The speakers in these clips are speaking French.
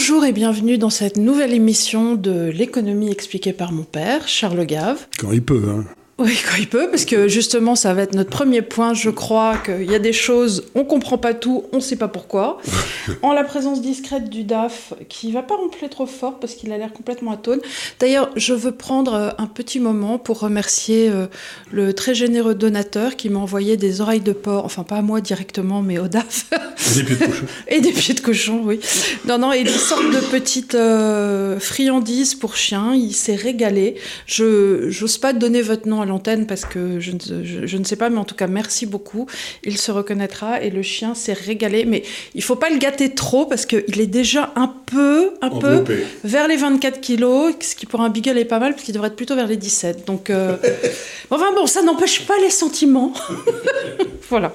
Bonjour et bienvenue dans cette nouvelle émission de l'économie expliquée par mon père, Charles Gave. Quand il peut, hein. Oui, quand il peut, parce que justement, ça va être notre premier point. Je crois qu'il y a des choses, on comprend pas tout, on sait pas pourquoi. en la présence discrète du DAF, qui va pas ronfler trop fort parce qu'il a l'air complètement atone. D'ailleurs, je veux prendre euh, un petit moment pour remercier euh, le très généreux donateur qui m'a envoyé des oreilles de porc, enfin pas à moi directement, mais au DAF. Et des pieds de cochon. et des pieds de cochon, oui. Non, non, et des sortes de petites euh, friandises pour chiens. Il s'est régalé. Je n'ose pas donner votre nom à l'antenne parce que je ne, je, je ne, sais pas, mais en tout cas, merci beaucoup. Il se reconnaîtra et le chien s'est régalé. Mais il faut pas le gâter trop parce qu'il est déjà un peu, un Enveloppé. peu vers les 24 kilos, ce qui pour un beagle est pas mal parce qu'il devrait être plutôt vers les 17. Donc, euh... enfin bon, ça n'empêche pas les sentiments. voilà.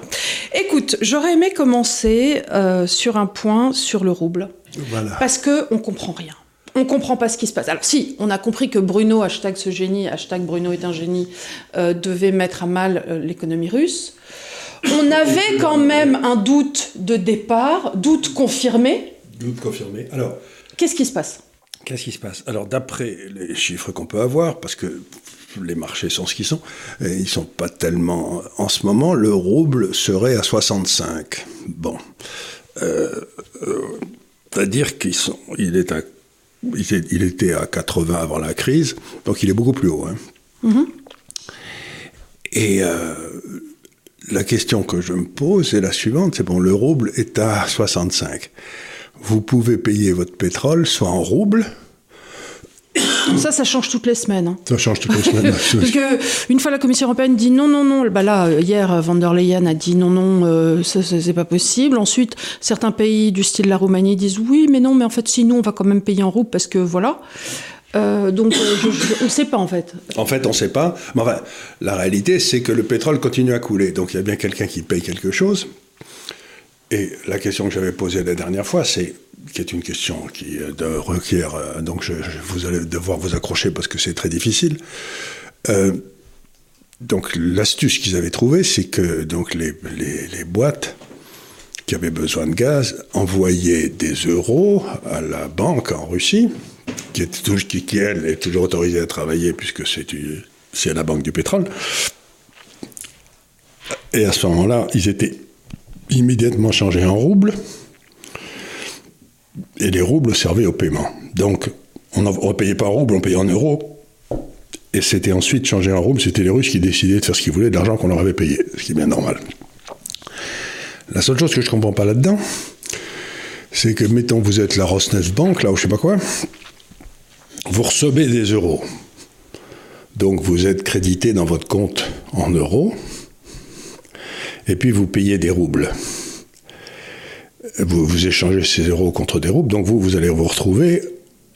Écoute, j'aurais aimé commencer euh, sur un point sur le rouble. Voilà. Parce que on comprend rien on comprend pas ce qui se passe. Alors si, on a compris que Bruno, hashtag ce génie, hashtag Bruno est un génie, euh, devait mettre à mal euh, l'économie russe. On avait quand même un doute de départ, doute confirmé. Doute confirmé. Alors, qu'est-ce qui se passe? Qu'est-ce qui se passe? Alors, d'après les chiffres qu'on peut avoir, parce que les marchés sont ce qu'ils sont, et ils sont pas tellement. En ce moment, le rouble serait à 65. Bon. Euh, C'est-à-dire qu'il est à il était à 80 avant la crise, donc il est beaucoup plus haut. Hein. Mm -hmm. Et euh, la question que je me pose est la suivante, c'est bon, le rouble est à 65. Vous pouvez payer votre pétrole soit en rouble, ça, ça change toutes les semaines. Hein. Ça change toutes les semaines. Parce que une fois la Commission européenne dit non, non, non. Bah là, hier, van der Leyen a dit non, non, euh, ça, c'est pas possible. Ensuite, certains pays du style la Roumanie disent oui, mais non, mais en fait, si nous, on va quand même payer en rouble parce que voilà. Euh, donc, euh, je, je, on ne sait pas en fait. En fait, on ne sait pas. Mais enfin, la réalité, c'est que le pétrole continue à couler. Donc, il y a bien quelqu'un qui paye quelque chose. Et la question que j'avais posée la dernière fois, c'est qui est une question qui requiert, euh, donc vous allez devoir vous accrocher parce que c'est très difficile. Euh, donc l'astuce qu'ils avaient trouvée, c'est que donc les, les, boîtes qui avaient besoin de gaz envoyaient des euros à la banque en Russie, qui, est qui, qui elle est toujours autorisée à travailler puisque c'est la banque du pétrole. Et à ce moment-là, ils étaient immédiatement changés en roubles et les roubles servaient au paiement. Donc, on ne payait pas en roubles, on payait en euros. Et c'était ensuite changé en roubles, c'était les Russes qui décidaient de faire ce qu'ils voulaient de l'argent qu'on leur avait payé, ce qui est bien normal. La seule chose que je ne comprends pas là-dedans, c'est que, mettons, vous êtes la Rosneft Bank, là, ou je sais pas quoi, vous recevez des euros. Donc, vous êtes crédité dans votre compte en euros, et puis vous payez des roubles vous, vous, échangez ces euros contre des roubles, donc vous, vous allez vous retrouver,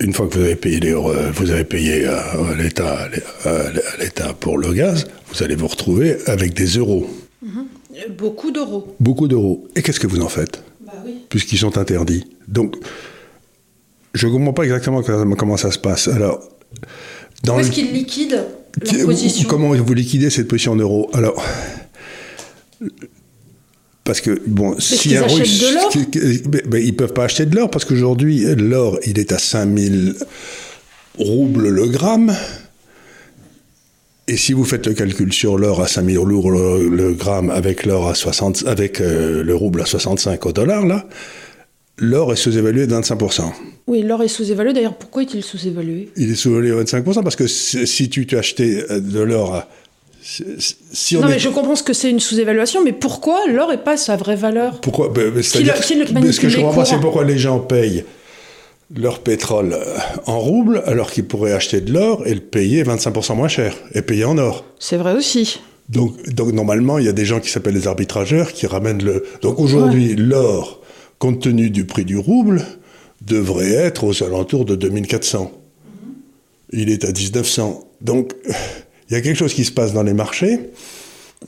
une fois que vous avez payé, les, vous avez payé euh, l'État, euh, l'État pour le gaz, vous allez vous retrouver avec des euros. Mmh. Beaucoup d'euros. Beaucoup d'euros. Et qu'est-ce que vous en faites? Bah, oui. Puisqu'ils sont interdits. Donc, je ne comprends pas exactement comment ça se passe. Alors, dans Où est-ce qu'ils liquident leur position? Comment vous liquidez cette position en euros? Alors, parce que, bon, si un russe. De l'or ben, ils ne peuvent pas acheter de l'or parce qu'aujourd'hui, l'or, il est à 5000 roubles le gramme. Et si vous faites le calcul sur l'or à 5000 roubles le, le, gramme avec l'or à 60, avec euh, le rouble à 65 au dollar, là, l'or est sous-évalué de 25%. Oui, l'or est sous-évalué. D'ailleurs, pourquoi est-il sous-évalué? Il est sous-évalué de 25% parce que si tu t'achetais de l'or à si non, est... mais je comprends ce que c'est une sous-évaluation, mais pourquoi l'or n'est pas sa vraie valeur Pourquoi ben, C'est-à-dire, ce que je comprends pas, c'est pourquoi les gens payent leur pétrole en roubles alors qu'ils pourraient acheter de l'or et le payer 25% moins cher et payer en or. C'est vrai aussi. Donc, donc normalement, il y a des gens qui s'appellent les arbitrageurs qui ramènent le. Donc aujourd'hui, ouais. l'or, compte tenu du prix du rouble, devrait être aux alentours de 2400. Mm -hmm. Il est à 1900. Donc il y a quelque chose qui se passe dans les marchés.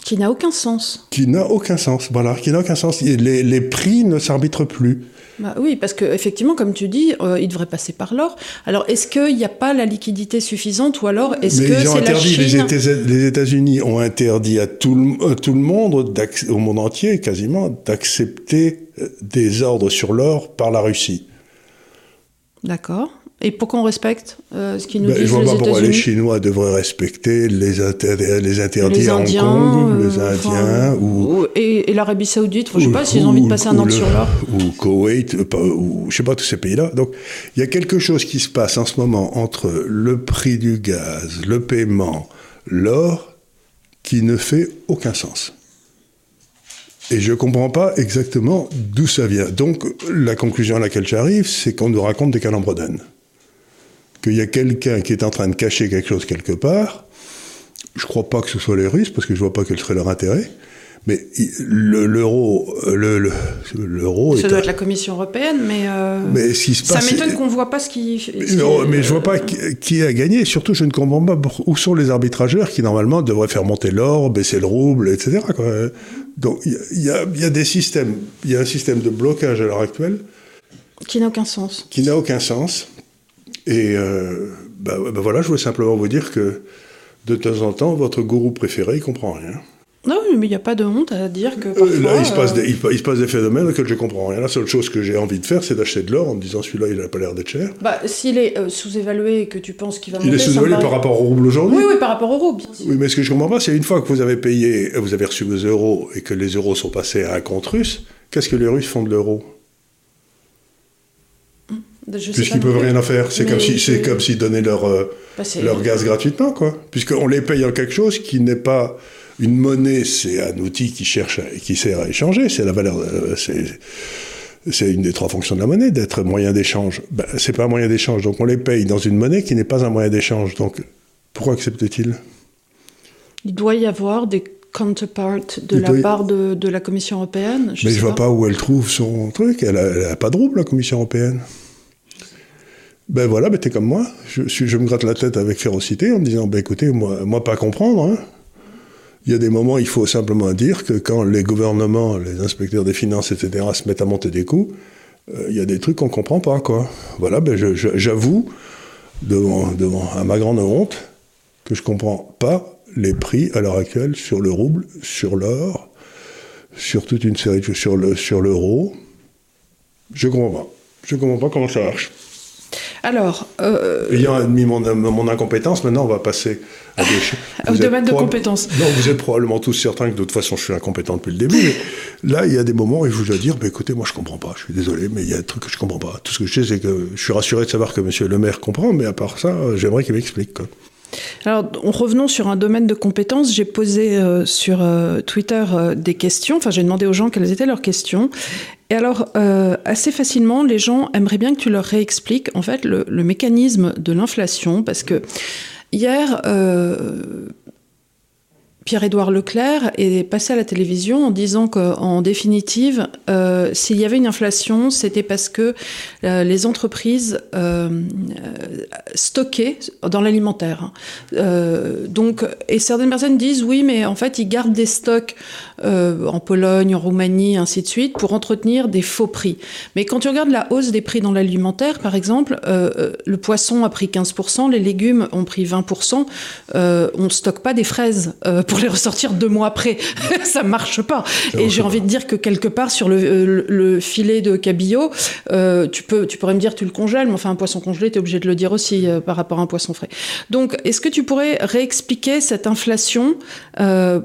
Qui n'a aucun sens. Qui n'a aucun sens, voilà, qui n'a aucun sens. Les, les prix ne s'arbitrent plus. Bah oui, parce qu'effectivement, comme tu dis, euh, il devrait passer par l'or. Alors, est-ce qu'il n'y a pas la liquidité suffisante ou alors est-ce que c'est la Chine Les États-Unis ont interdit à tout le, à tout le monde, au monde entier quasiment, d'accepter des ordres sur l'or par la Russie. D'accord. Et pourquoi on respecte euh, ce qu'ils nous Ben, disent je vois les pas pourquoi les Chinois devraient respecter les, inter- les interdits Les à Hong Kong, euh, les Indiens, enfin, ou, et, et l'Arabie Saoudite. Enfin, je sais ou- pas s'ils ont envie de passer un an sur l'or. Ou Koweït, euh, ou je sais pas, tous ces pays-là. Donc, il y a quelque chose qui se passe en ce moment entre le prix du gaz, le paiement, l'or, qui ne fait aucun sens. Et je ne comprends pas exactement d'où ça vient. Donc, la conclusion à laquelle j'arrive, c'est qu'on nous raconte des calembredaines. Qu'il y a quelqu'un qui est en train de cacher quelque chose quelque part. Je ne crois pas que ce soit les Russes, parce que je ne vois pas quel serait leur intérêt. Mais i- le- l'euro, le, le- l'euro Ça doit un- être la Commission européenne, mais, euh, Mais qui se ça passe, m'étonne c'est- qu'on voit pas ce qui. ce qui non, est- mais je vois pas qui, qui a gagné. Surtout, je ne comprends pas où sont les arbitrageurs qui, normalement, devraient faire monter l'or, baisser le rouble, etc. quoi. Donc, y, y il y a des systèmes. Il y a un système de blocage à l'heure actuelle qui n'a aucun sens. qui n'a aucun sens. Et euh, bah, bah voilà, je voulais simplement vous dire que de temps en temps, votre gourou préféré, il comprend rien. Non, mais il n'y a pas de honte à dire que Euh, parfois. là, il se, passe euh, des, il, pa- il se passe des phénomènes auxquels je comprends rien. La seule chose que j'ai envie de faire, c'est d'acheter de l'or en me disant celui-là, il n'a pas l'air d'être cher. Bah, s'il est euh, sous-évalué et que tu penses qu'il va Il monter, est ça me sous-évalué par rapport au rouble aujourd'hui. Oui, oui, par rapport au rouble. bien sûr. Oui, mais ce que je comprends pas, c'est une fois que vous avez payé, vous avez reçu vos euros et que les euros sont passés à un compte russe, qu'est-ce que les Russes font de l'euro? Puisqu'ils peuvent rien en faire. C'est comme si, c'est comme s'ils donnaient leur, euh, Bah, leur gaz gratuitement, quoi. Puisqu'on les paye en quelque chose qui n'est pas une monnaie, c'est un outil qui cherche, à- qui sert à échanger. C'est la valeur, euh, c'est, une des trois fonctions de la monnaie, d'être moyen d'échange. Ben, c'est pas un moyen d'échange, donc on les paye dans une monnaie qui n'est pas un moyen d'échange. Donc, pourquoi acceptent-ils Il doit y avoir des counterparts de Il la y- part de, de la Commission européenne. Je Mais je vois pas où elle trouve son truc. Elle a, elle a pas de rouble, la Commission européenne. Ben voilà, ben t'es comme moi. Je, me gratte la tête avec férocité en me disant, ben écoutez, moi, pas comprendre. hein. Il y a des moments, il faut simplement dire que quand les gouvernements, les inspecteurs des finances, etc., se mettent à monter des coûts, euh, il y a des trucs qu'on comprend pas, quoi. Voilà, ben j'avoue, devant, devant, à ma grande honte, que je comprends pas les prix à l'heure actuelle sur le rouble, sur l'or, sur toute une série de choses, sur le sur l'euro. Je comprends pas. Je comprends pas comment ça marche. Alors, euh, Ayant admis mon, mon incompétence, maintenant on va passer à des choses. Au domaine de compétences. Non, vous êtes probablement tous certains que de toute façon je suis incompétent depuis le début. mais là, il y a des moments où je vous dois dire, bah, écoutez, moi je comprends pas, je suis désolé, mais il y a des trucs que je comprends pas. Tout ce que je sais, c'est que je suis rassuré de savoir que monsieur le maire comprend, mais à part ça, j'aimerais qu'il m'explique. Alors, en revenons sur un domaine de compétences. J'ai posé euh, sur euh, Twitter euh, des questions. Enfin, j'ai demandé aux gens quelles étaient leurs questions. Et alors, assez facilement, les gens aimeraient bien que tu leur réexpliques en fait le, le mécanisme de l'inflation, parce que hier. Pierre-Édouard Leclerc est passé à la télévision en disant qu'en définitive, euh, s'il y avait une inflation, c'était parce que euh, les entreprises euh, stockaient dans l'alimentaire. donc, et certaines personnes disent oui, mais en fait, ils gardent des stocks euh, en Pologne, en Roumanie, ainsi de suite, pour entretenir des faux prix. Mais quand tu regardes la hausse des prix dans l'alimentaire, par exemple, euh, euh, le poisson a pris 15%, les légumes ont pris 20%. Euh, on stocke pas des fraises pour les ressortir deux mois après. Ça marche pas. Et j'ai envie de dire que quelque part sur le, le, le filet de cabillaud, tu peux, tu pourrais me dire tu le congèles, mais enfin un poisson congelé, tu es obligé de le dire aussi par rapport à un poisson frais. Donc, est-ce que tu pourrais réexpliquer cette inflation?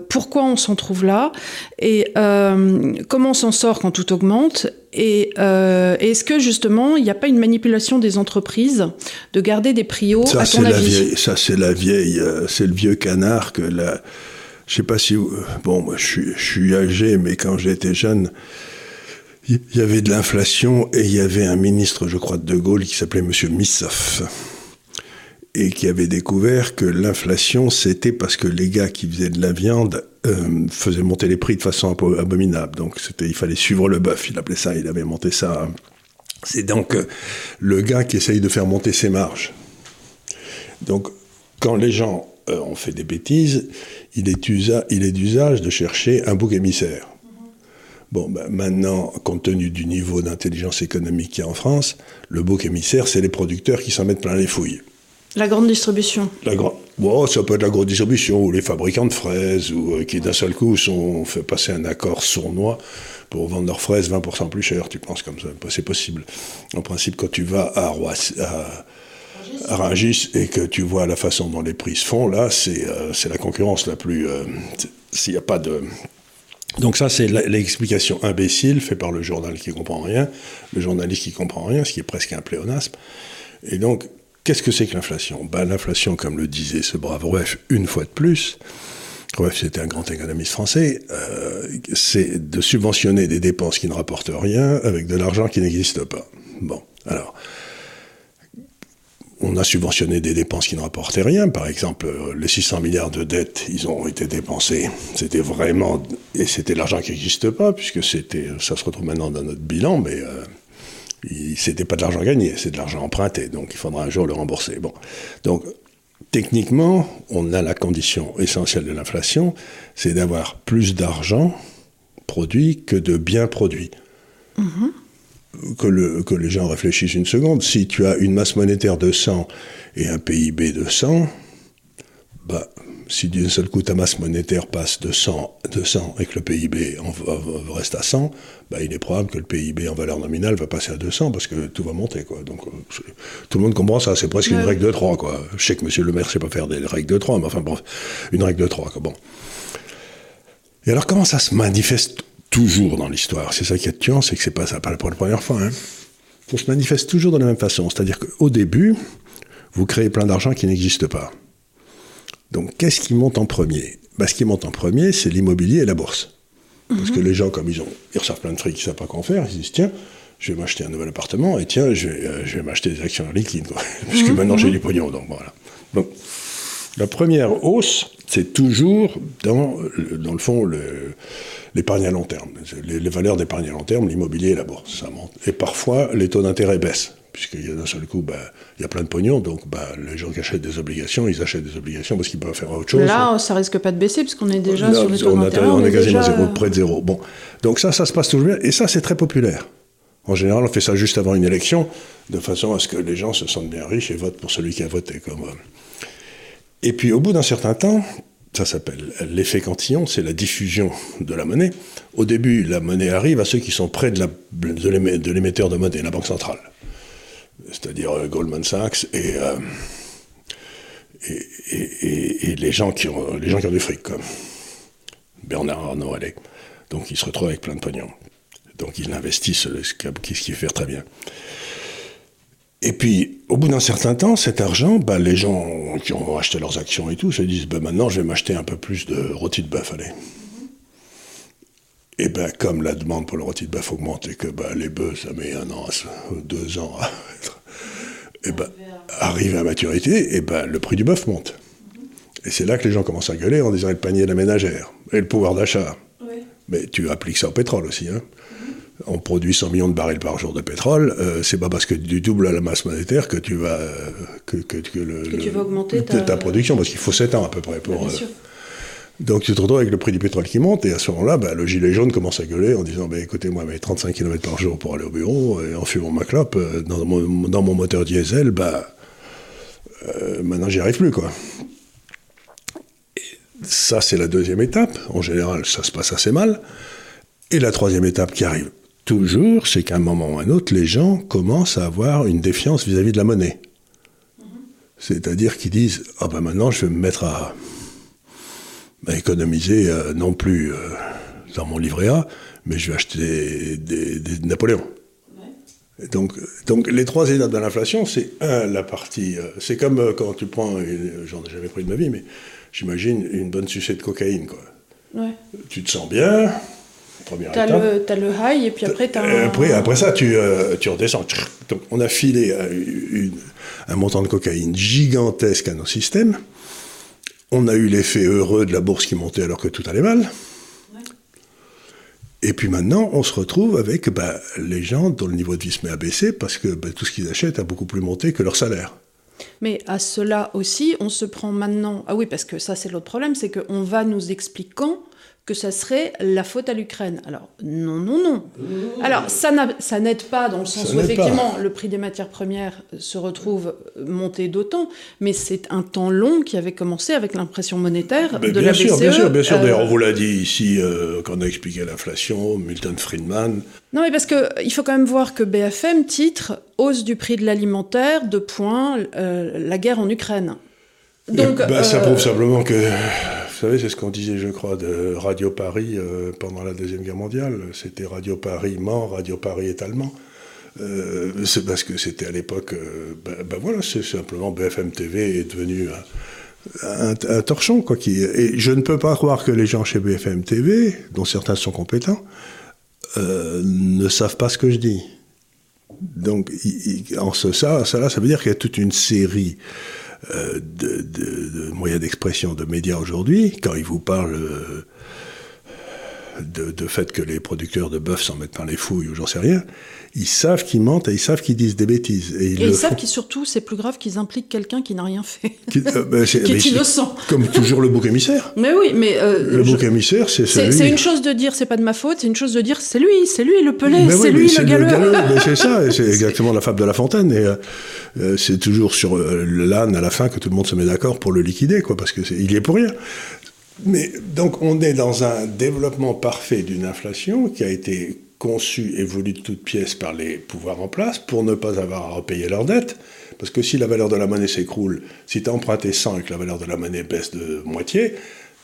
Pourquoi on s'en trouve là? Et euh, comment on s'en sort quand tout augmente? Et euh, est-ce que justement, il n'y a pas une manipulation des entreprises de garder des prix hauts Ça, à c'est ton la avis? vieille, ça, c'est la vieille, euh, c'est le vieux canard que la. Je sais pas si. Bon, moi, je suis, je suis âgé, mais quand j'étais jeune, il y avait de l'inflation et il y avait un ministre, je crois, de De Gaulle qui s'appelait Monsieur Missoff et qui avait découvert que l'inflation, c'était parce que les gars qui faisaient de la viande euh, faisaient monter les prix de façon abo- abominable. Donc, c'était, il fallait suivre le bœuf. Il appelait ça, il avait monté ça. C'est donc euh, le gars qui essaye de faire monter ses marges. Donc, quand les gens euh, ont fait des bêtises, il est, usa- il est d'usage de chercher un bouc émissaire. Bon, ben, maintenant, compte tenu du niveau d'intelligence économique qu'il y a en France, le bouc émissaire, c'est les producteurs qui s'en mettent plein les fouilles. La grande distribution. La, Bon, ça peut être la grosse distribution ou les fabricants de fraises ou euh, qui d'un seul coup sont fait passer un accord sournois pour vendre leurs fraises 20% plus cher. Tu penses comme ça? C'est possible. En principe, quand tu vas à Roissy, à, et que tu vois la façon dont les prix se font, là, c'est euh, la concurrence la plus. Euh, s'il n'y a pas de. Donc ça, c'est l'explication imbécile faite par le journal qui comprend rien, le journaliste qui comprend rien, ce qui est presque un pléonasme. Et donc, Qu'est-ce que c'est que l'inflation? Ben, L'inflation, comme le disait ce brave Rueff une fois de plus, Rueff c'était un grand économiste français, euh, c'est de subventionner des dépenses qui ne rapportent rien avec de l'argent qui n'existe pas. Bon, alors, on a subventionné des dépenses qui ne rapportaient rien. Par exemple, les 600 milliards de dettes, ils ont été dépensés. C'était vraiment, et c'était l'argent qui n'existe pas, puisque c'était, ça se retrouve maintenant dans notre bilan, mais euh, c'était pas de l'argent gagné, c'est de l'argent emprunté, donc il faudra un jour le rembourser. Bon. Donc, techniquement, on a la condition essentielle de l'inflation, c'est d'avoir plus d'argent produit que de biens produits. Mm-hmm. que, le, que les gens réfléchissent une seconde. Si tu as une masse monétaire de 100 et un PIB de 100, bah, si d'un seul coup ta masse monétaire passe de 100, et que le PIB en, reste à 100, bah, il est probable que le PIB en valeur nominale va passer à 200 parce que tout va monter. Quoi. Donc euh, tout le monde comprend ça, c'est presque une règle de 3. Quoi. Je sais que monsieur le maire ne sait pas faire des règles de 3, mais enfin bon, une règle de 3. Quoi. Bon. Et alors comment ça se manifeste toujours dans l'histoire? C'est ça qui est tuant, c'est que c'est pas ça pas pour la première fois. Hein. Ça se manifeste toujours de la même façon. C'est-à-dire qu'au début, vous créez plein d'argent qui n'existe pas. Donc, qu'est-ce qui monte en premier? Bah, Ce qui monte en premier, c'est l'immobilier et la bourse. Parce que mhm. les gens, comme ils, ont, ils reçoivent plein de fric, ils ne savent pas quoi en faire, ils disent tiens, je vais m'acheter un nouvel appartement et tiens, je vais, euh, m'acheter des actions en liquide. Puisque mhm. maintenant j'ai du pognon. Donc, voilà. Donc, la première hausse, c'est toujours dans, dans le fond l'épargne à long terme. Les, les valeurs d'épargne à long terme, l'immobilier et la bourse, ça monte. Et parfois, les taux d'intérêt baissent puisqu'il y a d'un seul coup, bah, il y a plein de pognon, donc bah, les gens qui achètent des obligations, ils achètent des obligations parce qu'ils peuvent faire autre chose. Là, ça risque pas de baisser, puisqu'on est déjà sur les taux d'intérêt. On, est quasiment zéro, près de zéro. Bon, donc ça, ça se passe toujours bien, et ça, c'est très populaire. En général, on fait ça juste avant une élection, de façon à ce que les gens se sentent bien riches et votent pour celui qui a voté. Comme, Et puis, au bout d'un certain temps, ça s'appelle l'effet cantillon, c'est la diffusion de la monnaie. Au début, la monnaie arrive à ceux qui sont près de l'émetteur de monnaie, la Banque centrale c'est-à-dire euh, Goldman Sachs euh, et, les, gens qui ont, les gens du fric, Bernard Arnault, allez. Donc ils se retrouvent avec plein de pognon. Donc ils investissent, ce qui fait très bien. Et puis, au bout d'un certain temps, cet argent, bah, les gens qui ont acheté leurs actions et tout se disent bah, maintenant, je vais m'acheter un peu plus de rôti de bœuf, allez. Et bien, comme la demande pour le rôti de bœuf augmente et que ben, les bœufs, ça met un an, deux ans à être, et ben, arrive à maturité, et ben, le prix du bœuf monte. Et c'est là que les gens commencent à gueuler en disant le panier de la ménagère et le pouvoir d'achat. Mais tu appliques ça au pétrole aussi. Hein. On produit 100 millions de barils par jour de pétrole. Euh, c'est pas parce que tu doubles la masse monétaire que tu vas que, que, le, tu vas augmenter ta... production parce qu'il faut 7 ans à peu près pour. Bah, donc tu te retrouves avec le prix du pétrole qui monte, et à ce moment-là, bah, le gilet jaune commence à gueuler en disant bah, écoutez, moi, mais 35 km par jour pour aller au bureau, et en fumant ma clope, euh, dans mon, dans mon moteur diesel, bah, euh, maintenant j'y arrive plus. quoi. ça, c'est la deuxième étape. En général, ça se passe assez mal. Et la troisième étape qui arrive toujours, c'est qu'à un moment ou à un autre, les gens commencent à avoir une défiance vis-à-vis de la monnaie. Mm-hmm. C'est-à-dire qu'ils disent ah ben maintenant je vais me mettre à économiser euh, non plus euh, dans mon livret A, mais je vais acheter des, Napoléons. Donc, donc les trois étapes de l'inflation, c'est un, la partie. Euh, c'est comme quand tu prends, j'en ai jamais pris de ma vie, mais j'imagine une bonne sucette de cocaïne. Quoi. Tu te sens bien, première as étape. Le, as le high, et puis après, tu as. Après, après ça, tu, tu redescends. Donc, on a filé un montant de cocaïne gigantesque à nos systèmes. On a eu l'effet heureux de la bourse qui montait alors que tout allait mal. Et puis maintenant, on se retrouve avec bah, les gens dont le niveau de vie se met à baisser parce que bah, tout ce qu'ils achètent a beaucoup plus monté que leur salaire. Mais à cela aussi, on se prend maintenant. Ah oui, parce que ça, c'est l'autre problème, c'est qu'on va nous expliquant que ça serait la faute à l'Ukraine. Alors, non, non, non. Alors, ça, ça n'aide pas dans le sens où, effectivement, le prix des matières premières se retrouve monté d'autant, mais c'est un temps long qui avait commencé avec l'impression monétaire de bien la sûr, BCE. Bien sûr, bien sûr. D'ailleurs, on vous l'a dit ici euh, quand on a expliqué l'inflation, Milton Friedman. Non, mais parce qu'il faut quand même voir que BFM titre hausse du prix de l'alimentaire, de point, euh, la guerre en Ukraine. Donc, bah, ça prouve simplement que savez, c'est ce qu'on disait, je crois, de Radio Paris euh, pendant la Deuxième Guerre mondiale. C'était Radio Paris ment, Radio Paris est allemand. Euh, c'est parce que c'était à l'époque. Euh, ben, ben, voilà, c'est simplement BFM TV est devenu un, torchon, quoi. Et je ne peux pas croire que les gens chez BFM TV, dont certains sont compétents, ne savent pas ce que je dis. Donc, en ce, ça, ça, là, ça veut dire qu'il y a toute une série euh, de, de, moyens d'expression de médias aujourd'hui, quand ils vous parlent euh, de, de, fait que les producteurs de bœuf s'en mettent par les fouilles ou j'en sais rien, ils savent qu'ils mentent et ils savent qu'ils disent des bêtises. Et ils, savent qu'ils surtout, c'est plus grave qu'ils impliquent quelqu'un qui n'a rien fait, qui, euh, ben, est, innocent. Comme toujours le bouc émissaire. Mais oui, mais euh, le bouc émissaire, c'est celui. C'est une chose de dire c'est pas de ma faute, c'est une chose de dire c'est lui, c'est lui le pelé, c'est lui le galeux. c'est ça, c'est exactement la fable de la fontaine. Et euh, c'est toujours sur l'âne à la fin que tout le monde se met d'accord pour le liquider, quoi, parce que il y est pour rien. Mais donc on est dans un développement parfait d'une inflation qui a été conçue et voulue de toutes pièces par les pouvoirs en place pour ne pas avoir à repayer leurs dettes. Parce que si la valeur de la monnaie s'écroule, si tu as emprunté 100 et que la valeur de la monnaie baisse de moitié,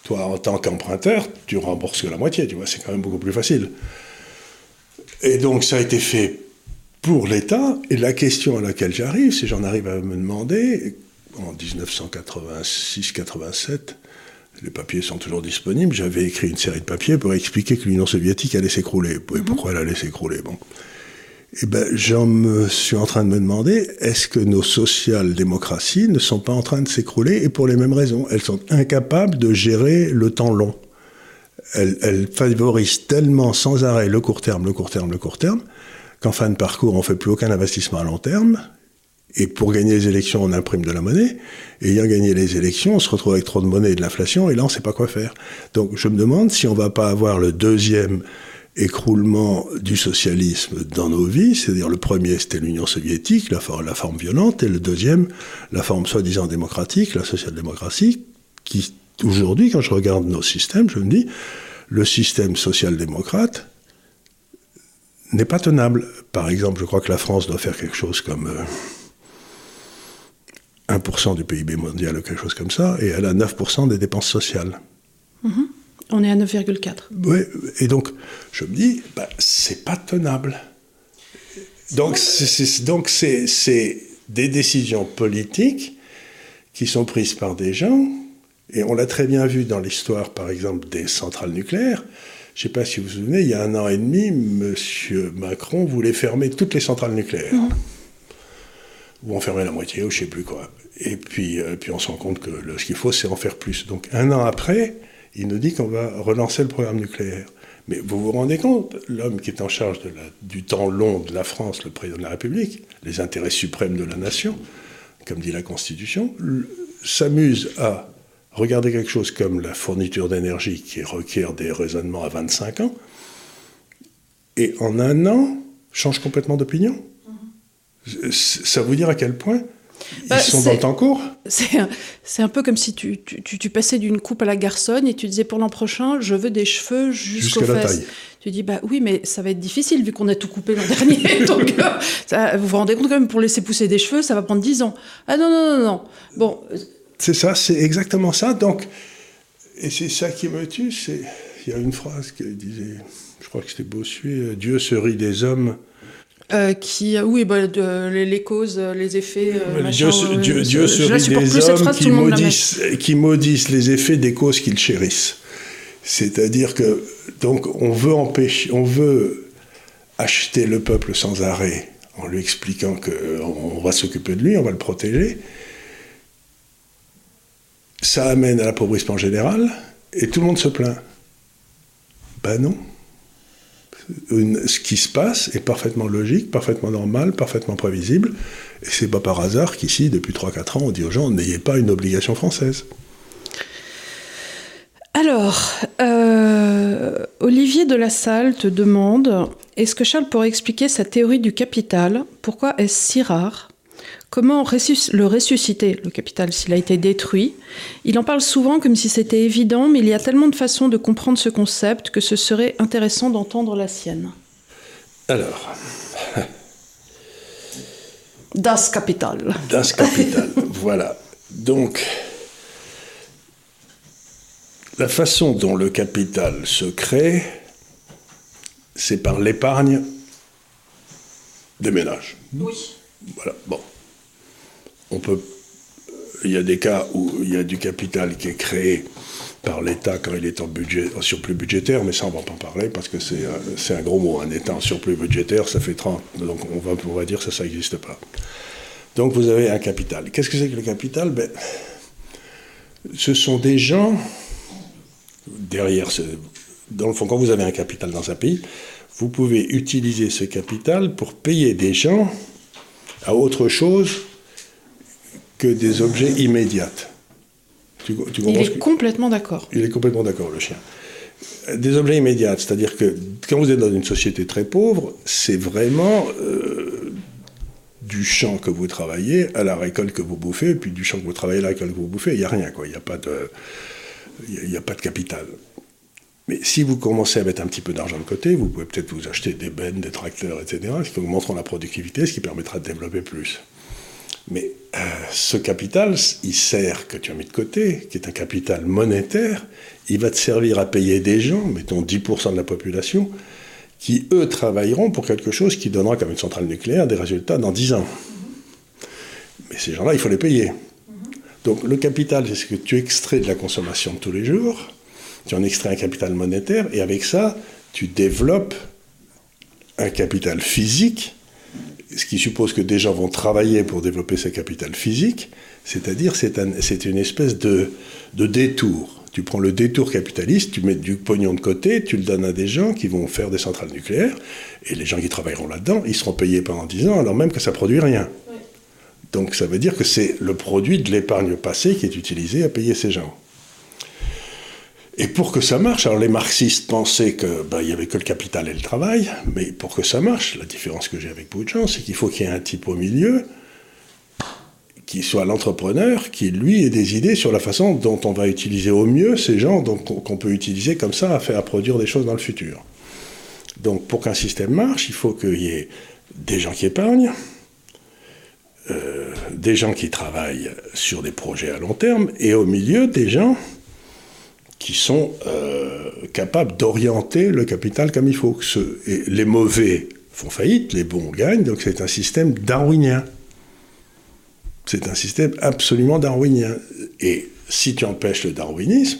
toi, en tant qu'emprunteur, tu rembourses que la moitié, tu vois, c'est quand même beaucoup plus facile. Et donc, ça a été fait pour l'État. Et la question à laquelle j'arrive, c'est j'en arrive à me demander, en 1986-87, les papiers sont toujours disponibles. J'avais écrit une série de papiers pour expliquer que l'Union soviétique allait s'écrouler. Et mhm. pourquoi elle allait s'écrouler Bon. Eh ben, j'en me suis en train de me demander, est-ce que nos social-démocraties ne sont pas en train de s'écrouler et pour les mêmes raisons? Elles sont incapables de gérer le temps long. Elles, elles, favorisent tellement sans arrêt le court terme, le court terme, le court terme, qu'en fin de parcours, on fait plus aucun investissement à long terme et pour gagner les élections, on imprime de la monnaie. Et ayant gagné les élections, on se retrouve avec trop de monnaie et de l'inflation, et là, on ne sait pas quoi faire. Donc, je me demande si on ne va pas avoir le deuxième écroulement du socialisme dans nos vies, c'est-à-dire le premier c'était l'Union soviétique, la, forme violente, et le deuxième, la forme soi-disant démocratique, la social-démocratie, qui aujourd'hui, quand je regarde nos systèmes, je me dis, le système social-démocrate n'est pas tenable. Par exemple, je crois que la France doit faire quelque chose comme... Euh, 1% du PIB mondial ou quelque chose comme ça, et elle a 9% des dépenses sociales. Mhm. On est à 9,4. Oui, et donc je me dis, bah, c'est pas tenable. Donc c'est des décisions politiques qui sont prises par des gens, et on l'a très bien vu dans l'histoire, par exemple, des centrales nucléaires. Je ne sais pas si vous vous souvenez, il y a un an et demi, M. Macron voulait fermer toutes les centrales nucléaires. Mhm ou en fermer la moitié, ou je sais plus quoi. Et puis, euh, on se rend compte que ce qu'il faut, c'est en faire plus. Donc un an après, il nous dit qu'on va relancer le programme nucléaire. Mais vous vous rendez compte, l'homme qui est en charge du temps long de la France, le président de la République, les intérêts suprêmes de la nation, comme dit la Constitution, s'amuse à regarder quelque chose comme la fourniture d'énergie qui requiert des raisonnements à 25 ans, et en un an change complètement d'opinion. Ça vous dire à quel point ils bah, sont dans le temps court? C'est un, peu comme si tu, tu, passais d'une coupe à la garçonne et tu disais pour l'an prochain, je veux des cheveux jusqu'aux fesses. Tu dis, bah oui, mais ça va être difficile vu qu'on a tout coupé l'an dernier. Donc, euh, ça, vous vous rendez compte quand même, pour laisser pousser des cheveux, ça va prendre 10 ans. Ah non, non, non, non. Bon. C'est ça, c'est exactement ça. Donc, et c'est ça qui me tue. Il y a une phrase qui disait, je crois que c'était Bossuet, Dieu se rit des hommes euh, qui, euh, oui, bah, de, les, causes, les effets. Euh, Dieu, Dieu, Dieu se rit des hommes qui maudissent, qui maudissent les effets des causes qu'ils chérissent. C'est-à-dire que, donc, on veut empêcher, on veut acheter le peuple sans arrêt en lui expliquant qu'on va s'occuper de lui, on va le protéger. Ça amène à l'appauvrissement général et tout le monde se plaint. Ben non ce qui se passe est parfaitement logique, parfaitement normal, parfaitement prévisible. Et c'est pas par hasard qu'ici, depuis 3-4 ans, on dit aux gens n'ayez pas une obligation française. Alors, euh, Olivier de la Salle te demande est-ce que Charles pourrait expliquer sa théorie du capital? Pourquoi est-ce si rare? Comment le ressusciter, le capital, s'il a été détruit? Il en parle souvent comme si c'était évident, mais il y a tellement de façons de comprendre ce concept que ce serait intéressant d'entendre la sienne. Alors. Das Kapital. Das Kapital, voilà. Donc, la façon dont le capital se crée, c'est par l'épargne des ménages. Oui. Voilà, bon on peut, il y a des cas où il y a du capital qui est créé par l'État quand il est en, budget, en surplus budgétaire, mais ça on va pas en parler parce que c'est euh, un gros mot. Un État en surplus budgétaire, ça fait 30, donc on va, on va dire que ça, ça n'existe pas. Donc vous avez un capital. Qu'est-ce que c'est que le capital? Ben, Ce sont des gens, derrière, ce, dans le fond, quand vous avez un capital dans un pays, vous pouvez utiliser ce capital pour payer des gens à autre chose que des objets immédiats. il est complètement d'accord. Il est complètement d'accord, le chien. Des objets immédiats, c'est-à-dire que quand vous êtes dans une société très pauvre, c'est vraiment euh, du champ que vous travaillez à la récolte que vous bouffez, puis du champ que vous travaillez à la récolte que vous bouffez, il n'y a rien, quoi. Il n'y a, pas de, il a pas de capital. Mais si vous commencez à mettre un petit peu d'argent de côté, vous pouvez peut-être vous acheter des bennes, des tracteurs, etc., ce qui augmenteront la productivité, ce qui permettra de développer plus. Mais euh, ce capital, il sert, que tu as mis de côté, qui est un capital monétaire, il va te servir à payer des gens, mettons 10% de la population, qui, eux, travailleront pour quelque chose qui donnera, comme une centrale nucléaire, des résultats dans 10 ans. Mais ces gens-là, il faut les payer. Donc le capital, c'est ce que tu extrais de la consommation de tous les jours, tu en extrais un capital monétaire, et avec ça, tu développes un capital physique ce qui suppose que des gens vont travailler pour développer ce capital physique, c'est-à-dire c'est une espèce de, de, détour. Tu prends le détour capitaliste, tu mets du pognon de côté, tu le donnes à des gens qui vont faire des centrales nucléaires, et les gens qui travailleront là-dedans, ils seront payés pendant 10 ans alors même que ça produit rien. Donc ça veut dire que c'est le produit de l'épargne passée qui est utilisé à payer ces gens. Et pour que ça marche, alors les marxistes pensaient qu'il ben, n'y avait que le capital et le travail, mais pour que ça marche, la différence que j'ai avec gens, c'est qu'il faut qu'il y ait un type au milieu qui soit l'entrepreneur, qui lui ait des idées sur la façon dont on va utiliser au mieux ces gens qu'on peut utiliser comme ça à, faire, à produire des choses dans le futur. Donc pour qu'un système marche, il faut qu'il y ait des gens qui épargnent, euh, des gens qui travaillent sur des projets à long terme, et au milieu des gens qui sont euh, capables d'orienter le capital comme il faut. et les mauvais font faillite, les bons gagnent, donc c'est un système darwinien. C'est un système absolument darwinien. Et si tu empêches le darwinisme,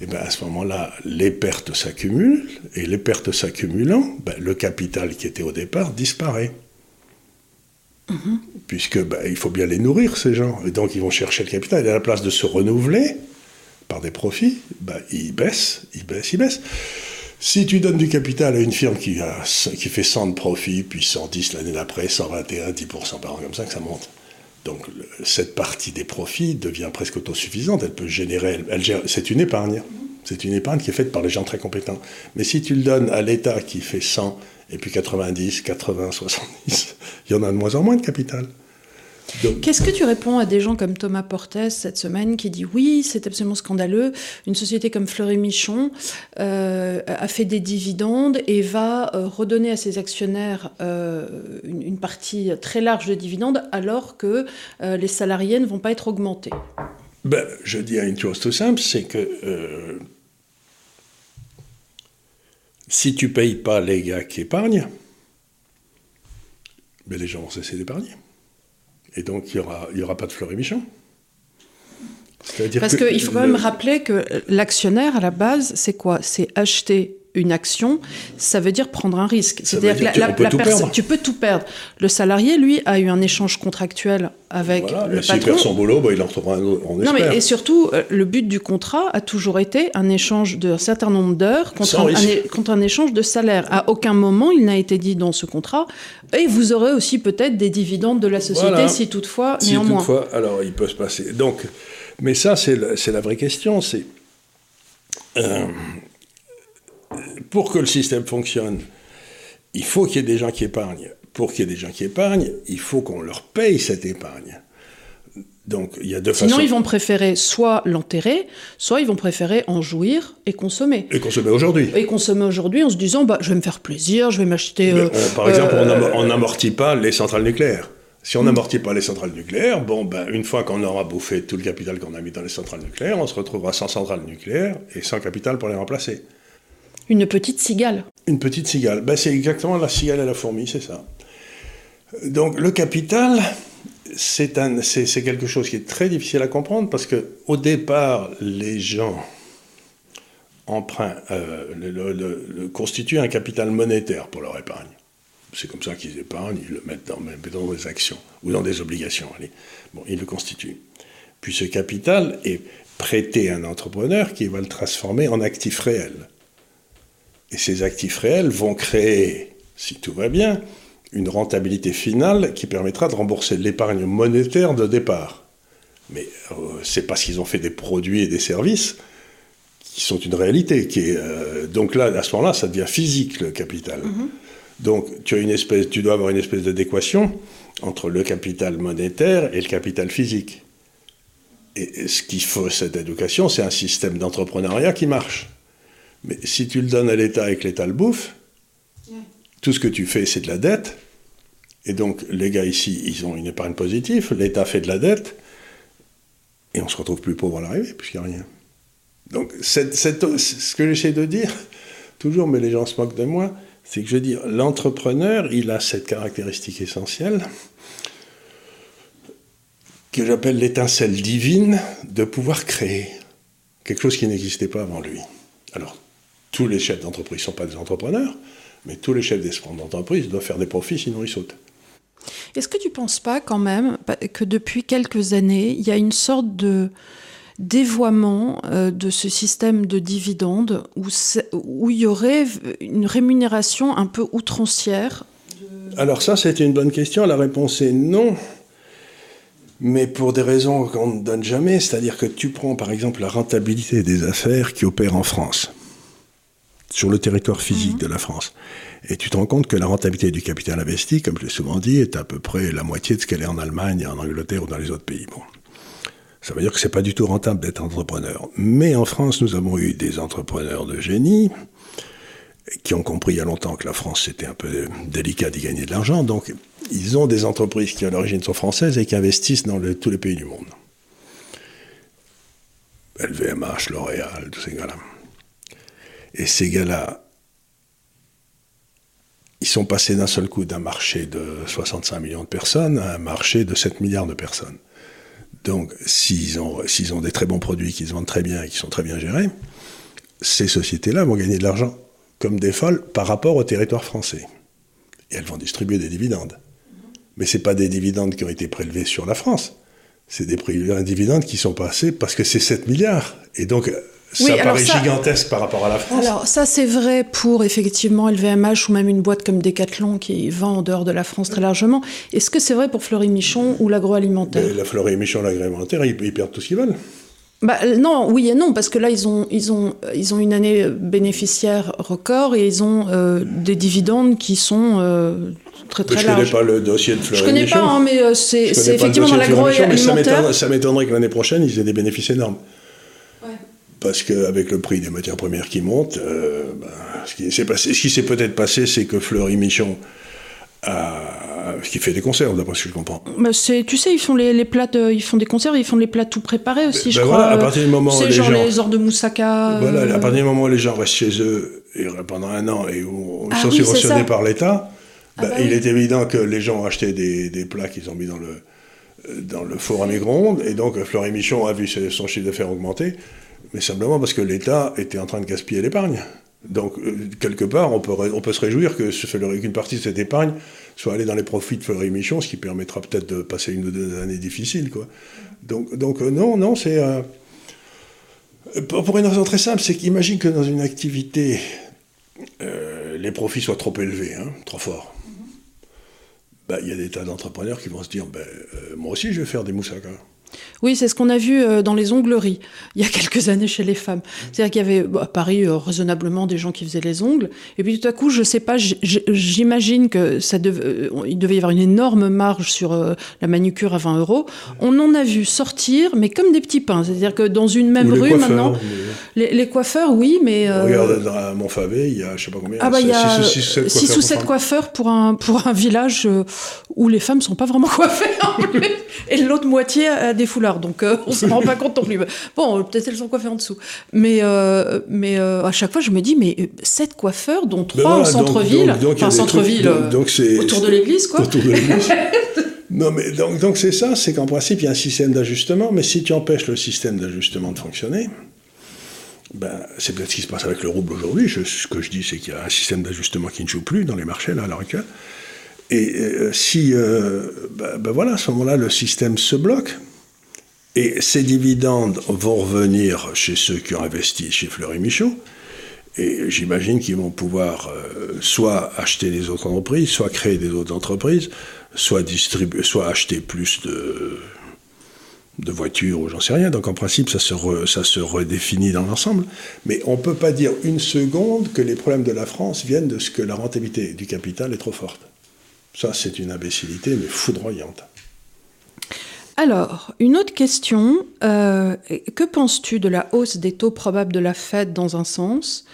eh ben à ce moment-là, les pertes s'accumulent, et les pertes s'accumulant, ben, le capital qui était au départ disparaît. Mm-hmm. Puisque ben, il faut bien les nourrir, ces gens. Et donc ils vont chercher le capital. Et à la place de se renouveler, par des profits, bah, il baisse, il baisse, il baisse. Si tu donnes du capital à une firme qui, a, qui fait 100 de profits, puis 110 l'année d'après, 121, 10% par an, comme ça que ça monte. Donc cette partie des profits devient presque autosuffisante, elle peut générer, c'est une épargne. C'est une épargne qui est faite par les gens très compétents. Mais si tu le donnes à l'État qui fait 100, et puis 90, 80, 70, il y en a de moins en moins de capital. Qu'est-ce que tu réponds à des gens comme Thomas Portes cette semaine qui dit oui, c'est absolument scandaleux, une société comme Fleury Michon euh, a fait des dividendes et va euh, redonner à ses actionnaires euh, une, partie très large de dividendes alors que les salariés ne vont pas être augmentés ben, Je dis une chose tout simple, c'est que si tu payes pas les gars qui épargnent, ben, les gens vont cesser d'épargner. Et donc, il n'y aura, y aura pas de Fleury Michon. Parce qu'il faut quand même rappeler que l'actionnaire, à la base, c'est quoi? C'est acheter une action, ça veut dire prendre un risque. C'est-à-dire que la, personne, tu peux tout perdre. Le salarié, lui, a eu un échange contractuel avec le patron. S'il perd son boulot, bah, il en retrouvera un autre. Non, mais et surtout, euh, le but du contrat a toujours été un échange d'un certain nombre d'heures contre, contre, un échange de salaire. À aucun moment, il n'a été dit dans ce contrat. Et vous aurez aussi peut-être des dividendes de la société si toutefois, si néanmoins. toutefois, alors il peut se passer. Donc, mais ça, c'est la, la vraie question. C'est euh, pour que le système fonctionne, il faut qu'il y ait des gens qui épargnent. Pour qu'il y ait des gens qui épargnent, il faut qu'on leur paye cette épargne. Donc il y a deux Sinon, ils vont préférer soit l'enterrer, soit ils vont préférer en jouir et consommer. Et consommer aujourd'hui. Et consommer aujourd'hui en se disant, bah, je vais me faire plaisir, je vais m'acheter. Euh, par exemple, on n'amortit pas les centrales nucléaires. Si on hmm. n'amortit pas les centrales nucléaires, bon, ben, une fois qu'on aura bouffé tout le capital qu'on a mis dans les centrales nucléaires, on se retrouvera sans centrales nucléaires et sans capital pour les remplacer. Une petite cigale. Une petite cigale. Ben, c'est exactement la cigale et la fourmi, c'est ça. Donc le capital, c'est quelque chose qui est très difficile à comprendre parce que au départ, les gens empruntent, euh, constituent un capital monétaire pour leur épargne. C'est comme ça qu'ils épargnent, ils le mettent dans, des actions ou dans des obligations. Bon, ils le constituent. Puis ce capital est prêté à un entrepreneur qui va le transformer en actif réel. Et ces actifs réels vont créer, si tout va bien, une rentabilité finale qui permettra de rembourser l'épargne monétaire de départ. Mais euh, c'est parce qu'ils ont fait des produits et des services qui sont une réalité. Qui est, euh, donc là, à ce moment-là, ça devient physique le capital. Mm-hmm. Donc tu, as une espèce, tu dois avoir une espèce d'adéquation entre le capital monétaire et le capital physique. Et ce qu'il faut, cette éducation, c'est un système d'entrepreneuriat qui marche. Mais si tu le donnes à l'État et que l'État le bouffe, tout ce que tu fais, c'est de la dette. Et donc, les gars ici, ils ont une épargne positive, l'État fait de la dette, et on se retrouve plus pauvre à l'arrivée, puisqu'il n'y a rien. Donc, ce que j'essaie de dire, toujours, mais les gens se moquent de moi, c'est que je veux dire, l'entrepreneur, il a cette caractéristique essentielle que j'appelle l'étincelle divine de pouvoir créer quelque chose qui n'existait pas avant lui. Alors, tous les chefs d'entreprise ne sont pas des entrepreneurs, mais tous les chefs d'entreprise doivent faire des profits, sinon ils sautent. Est-ce que tu ne penses pas quand même que depuis quelques années, il y a une sorte de dévoiement euh, de ce système de dividendes où, où il y aurait une rémunération un peu outrancière? Alors ça, c'était une bonne question. La réponse est non. Mais pour des raisons qu'on ne donne jamais, c'est-à-dire que tu prends par exemple la rentabilité des affaires qui opèrent en France, sur le territoire physique mhm. de la France. Et tu te rends compte que la rentabilité du capital investi, comme je l'ai souvent dit, est à peu près la moitié de ce qu'elle est en Allemagne, en Angleterre ou dans les autres pays. Bon. Ça veut dire que c'est pas du tout rentable d'être entrepreneur. Mais en France, nous avons eu des entrepreneurs de génie qui ont compris il y a longtemps que la France c'était un peu délicat d'y gagner de l'argent. Donc, ils ont des entreprises qui à l'origine sont françaises et qui investissent dans tous les pays du monde. LVMH, L'Oréal, tous ces gars-là. Et ces gars-là, ils sont passés d'un seul coup d'un marché de 65 millions de personnes à un marché de 7 milliards de personnes. Donc, s'ils ont, ont des très bons produits, qu'ils vendent très bien et qui sont très bien gérés, ces sociétés-là vont gagner de l'argent comme des folles par rapport au territoire français. Et elles vont distribuer des dividendes. Mais ce pas des dividendes qui ont été prélevés sur la France. C'est des dividendes qui sont passés parce que c'est 7 milliards. Et donc, ça paraît gigantesque par rapport à la France. Alors ça c'est vrai pour effectivement LVMH ou même une boîte comme Decathlon qui vend en dehors de la France très largement. Est-ce que c'est vrai pour Fleury Michon ou l'agroalimentaire? La Fleury Michon, l'agroalimentaire, ils, perdent tout ce qu'ils veulent. Bah, non, oui et non, parce que là, ils ont, ils ont, ils ont une année bénéficiaire record et ils ont euh, des dividendes qui sont euh, très très larges. Je ne connais pas le dossier de Fleury Je ne connais pas, hein, mais euh, c'est effectivement dans l'agroalimentaire. Ça m'étonnerait que l'année prochaine, ils aient des bénéfices énormes parce qu'avec le prix des matières premières qui monte, euh, ben, ce qui s'est passé, ce qui s'est peut-être passé, c'est que Fleury Michon a, qui fait des conserves, d'après ce que je comprends. Bah tu sais, ils font les, plats, ils font des conserves, ils font les plats tout préparés aussi, ben, je ben crois. à partir du moment où les genre gens, les ors de moussaka. Voilà, à partir du moment où les gens restent chez eux et pendant un an et où ils ah sont subventionnés par l'État, ah bah il est évident que les gens ont acheté des, des plats qu'ils ont mis dans le dans le four à micro-ondes, et donc Fleury Michon a vu son chiffre d'affaires augmenter mais simplement parce que l'État était en train de gaspiller l'épargne. Donc, euh, quelque part, on peut, on peut se réjouir qu'une partie de cette épargne soit allée dans les profits de Fleury Michon, ce qui permettra peut-être de passer une ou deux années difficiles. Quoi. Donc, donc euh, non, non, c'est. Euh, pour une raison très simple, c'est qu'imagine que dans une activité, les profits soient trop élevés, hein, trop forts. Bah, il y a des tas d'entrepreneurs qui vont se dire ben, moi aussi, je vais faire des moussaka. Oui, c'est ce qu'on a vu euh, dans les ongleries il y a quelques années chez les femmes. C'est-à-dire qu'il y avait bah, à Paris euh, raisonnablement des gens qui faisaient les ongles, et puis tout à coup, je sais pas, j'imagine que ça devait, euh, il devait y avoir une énorme marge sur la manucure à 20 euros. On en a vu sortir, mais comme des petits pains. C'est-à-dire que dans une même rue maintenant, les, coiffeurs, oui, mais regarde à Montfavet, il y a je sais pas combien. Ah bah il y a 6 ou 7 coiffeurs pour un pour un village où les femmes sont pas vraiment coiffées, et l'autre moitié a des foulards. Donc euh, on se rend pas compte non plus. Bon, peut-être elles sont coiffées en dessous. Mais, euh, mais euh, à chaque fois, je me dis, mais sept coiffeurs, dont trois au centre-ville. Enfin, centre-ville, autour de l'église, quoi. Autour de l'église. non, mais donc, donc c'est ça, c'est qu'en principe, il y a un système d'ajustement, mais si tu empêches le système d'ajustement de fonctionner, ben, c'est peut-être ce qui se passe avec le rouble aujourd'hui. ce que je dis, c'est qu'il y a un système d'ajustement qui ne joue plus dans les marchés, là, à l'heure actuelle. Et si, ben, ben, voilà, à ce moment-là, le système se bloque. Et ces dividendes vont revenir chez ceux qui ont investi chez Fleury Michaud. Et j'imagine qu'ils vont pouvoir euh, soit acheter les autres entreprises, soit créer des autres entreprises, soit, distribuer, soit acheter plus de, de voitures ou j'en sais rien. Donc en principe, ça se, ça se redéfinit dans l'ensemble. Mais on ne peut pas dire une seconde que les problèmes de la France viennent de ce que la rentabilité du capital est trop forte. Ça, c'est une imbécilité, mais foudroyante. Alors, une autre question. Euh, que penses-tu de la hausse des taux probables de la Fed dans un sens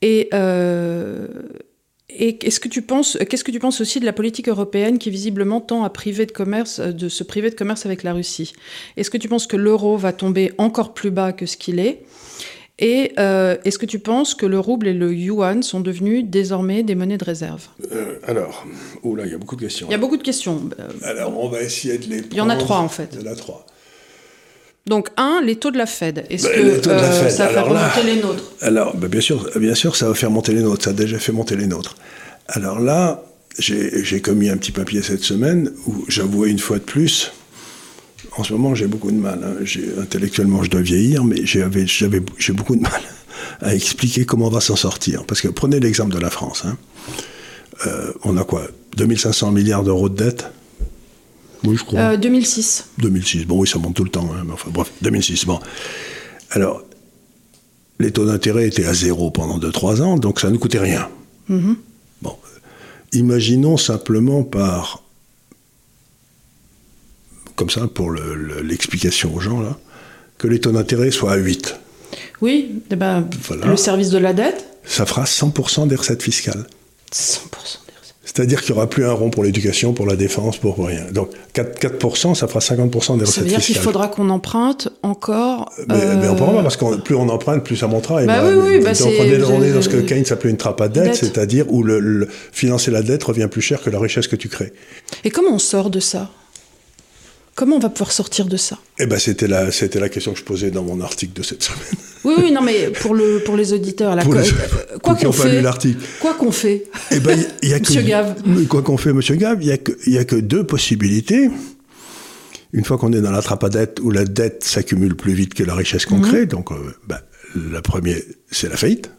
Et, euh, ce que tu penses, qu'est-ce que tu penses aussi de la politique européenne qui visiblement tend à se priver de commerce avec la Russie? Est-ce que tu penses que l'euro va tomber encore plus bas que ce qu'il est? Et euh, est-ce que tu penses que le rouble et le yuan sont devenus désormais des monnaies de réserve? Euh, Alors, oh là, il y a beaucoup de questions. Il y a beaucoup de questions. Euh, alors, on va essayer de les Il y en a trois, en fait. Il y en a trois. Donc, un, les taux de la Fed. Est-ce ben, que ça va faire monter les nôtres? Alors, ben, bien, sûr, bien sûr, ça va faire monter les nôtres. Ça a déjà fait monter les nôtres. Alors là, j'ai commis un petit papier cette semaine où j'avouais une fois de plus en ce moment, j'ai beaucoup de mal. Hein. Intellectuellement, je dois vieillir, mais j'ai beaucoup de mal à expliquer comment on va s'en sortir. Parce que prenez l'exemple de la France. Hein. Euh, on a quoi? 2500 milliards d'euros de dette Oui, je crois. 2006. Euh, 2006. Bon, oui, ça monte tout le temps. Hein, enfin, bref, 2006. Bon. Alors, les taux d'intérêt étaient à zéro pendant 2-3 ans, donc ça ne coûtait rien. Mm-hmm. Bon. Imaginons simplement par comme ça, pour l'explication aux gens, là, que les taux d'intérêt soient à 8. Oui, eh ben, le service de la dette Ça fera 100% des recettes fiscales. 100% c'est-à-dire qu'il n'y aura plus un rond pour l'éducation, pour la défense, pour rien. Donc 4%, 4% ça fera 50% des recettes fiscales. Ça veut dire qu'il faudra qu'on emprunte encore. Mais, on pourra pas, parce que plus on emprunte, plus ça montera. bah oui, oui, bah donc on est, on est, dans ce que Keynes appelait une trappe à dette, c'est-à-dire où le, financer la dette revient plus cher que la richesse que tu crées. Et comment on sort de ça? Comment on va pouvoir sortir de ça? Eh ben, c'était la, c'était la question que je posais dans mon article de cette semaine. Oui, oui, non, mais pour, le, pour les auditeurs, la quoi qu'on fait, quoi qu'on fait, eh ben, y a Monsieur Gave. Quoi qu'on fait, Monsieur Gave, il n'y a, que, y a que deux possibilités. Une fois qu'on est dans la trappe à dette, où la dette s'accumule plus vite que la richesse qu'on mhm. crée, donc euh, ben, la première, c'est la faillite,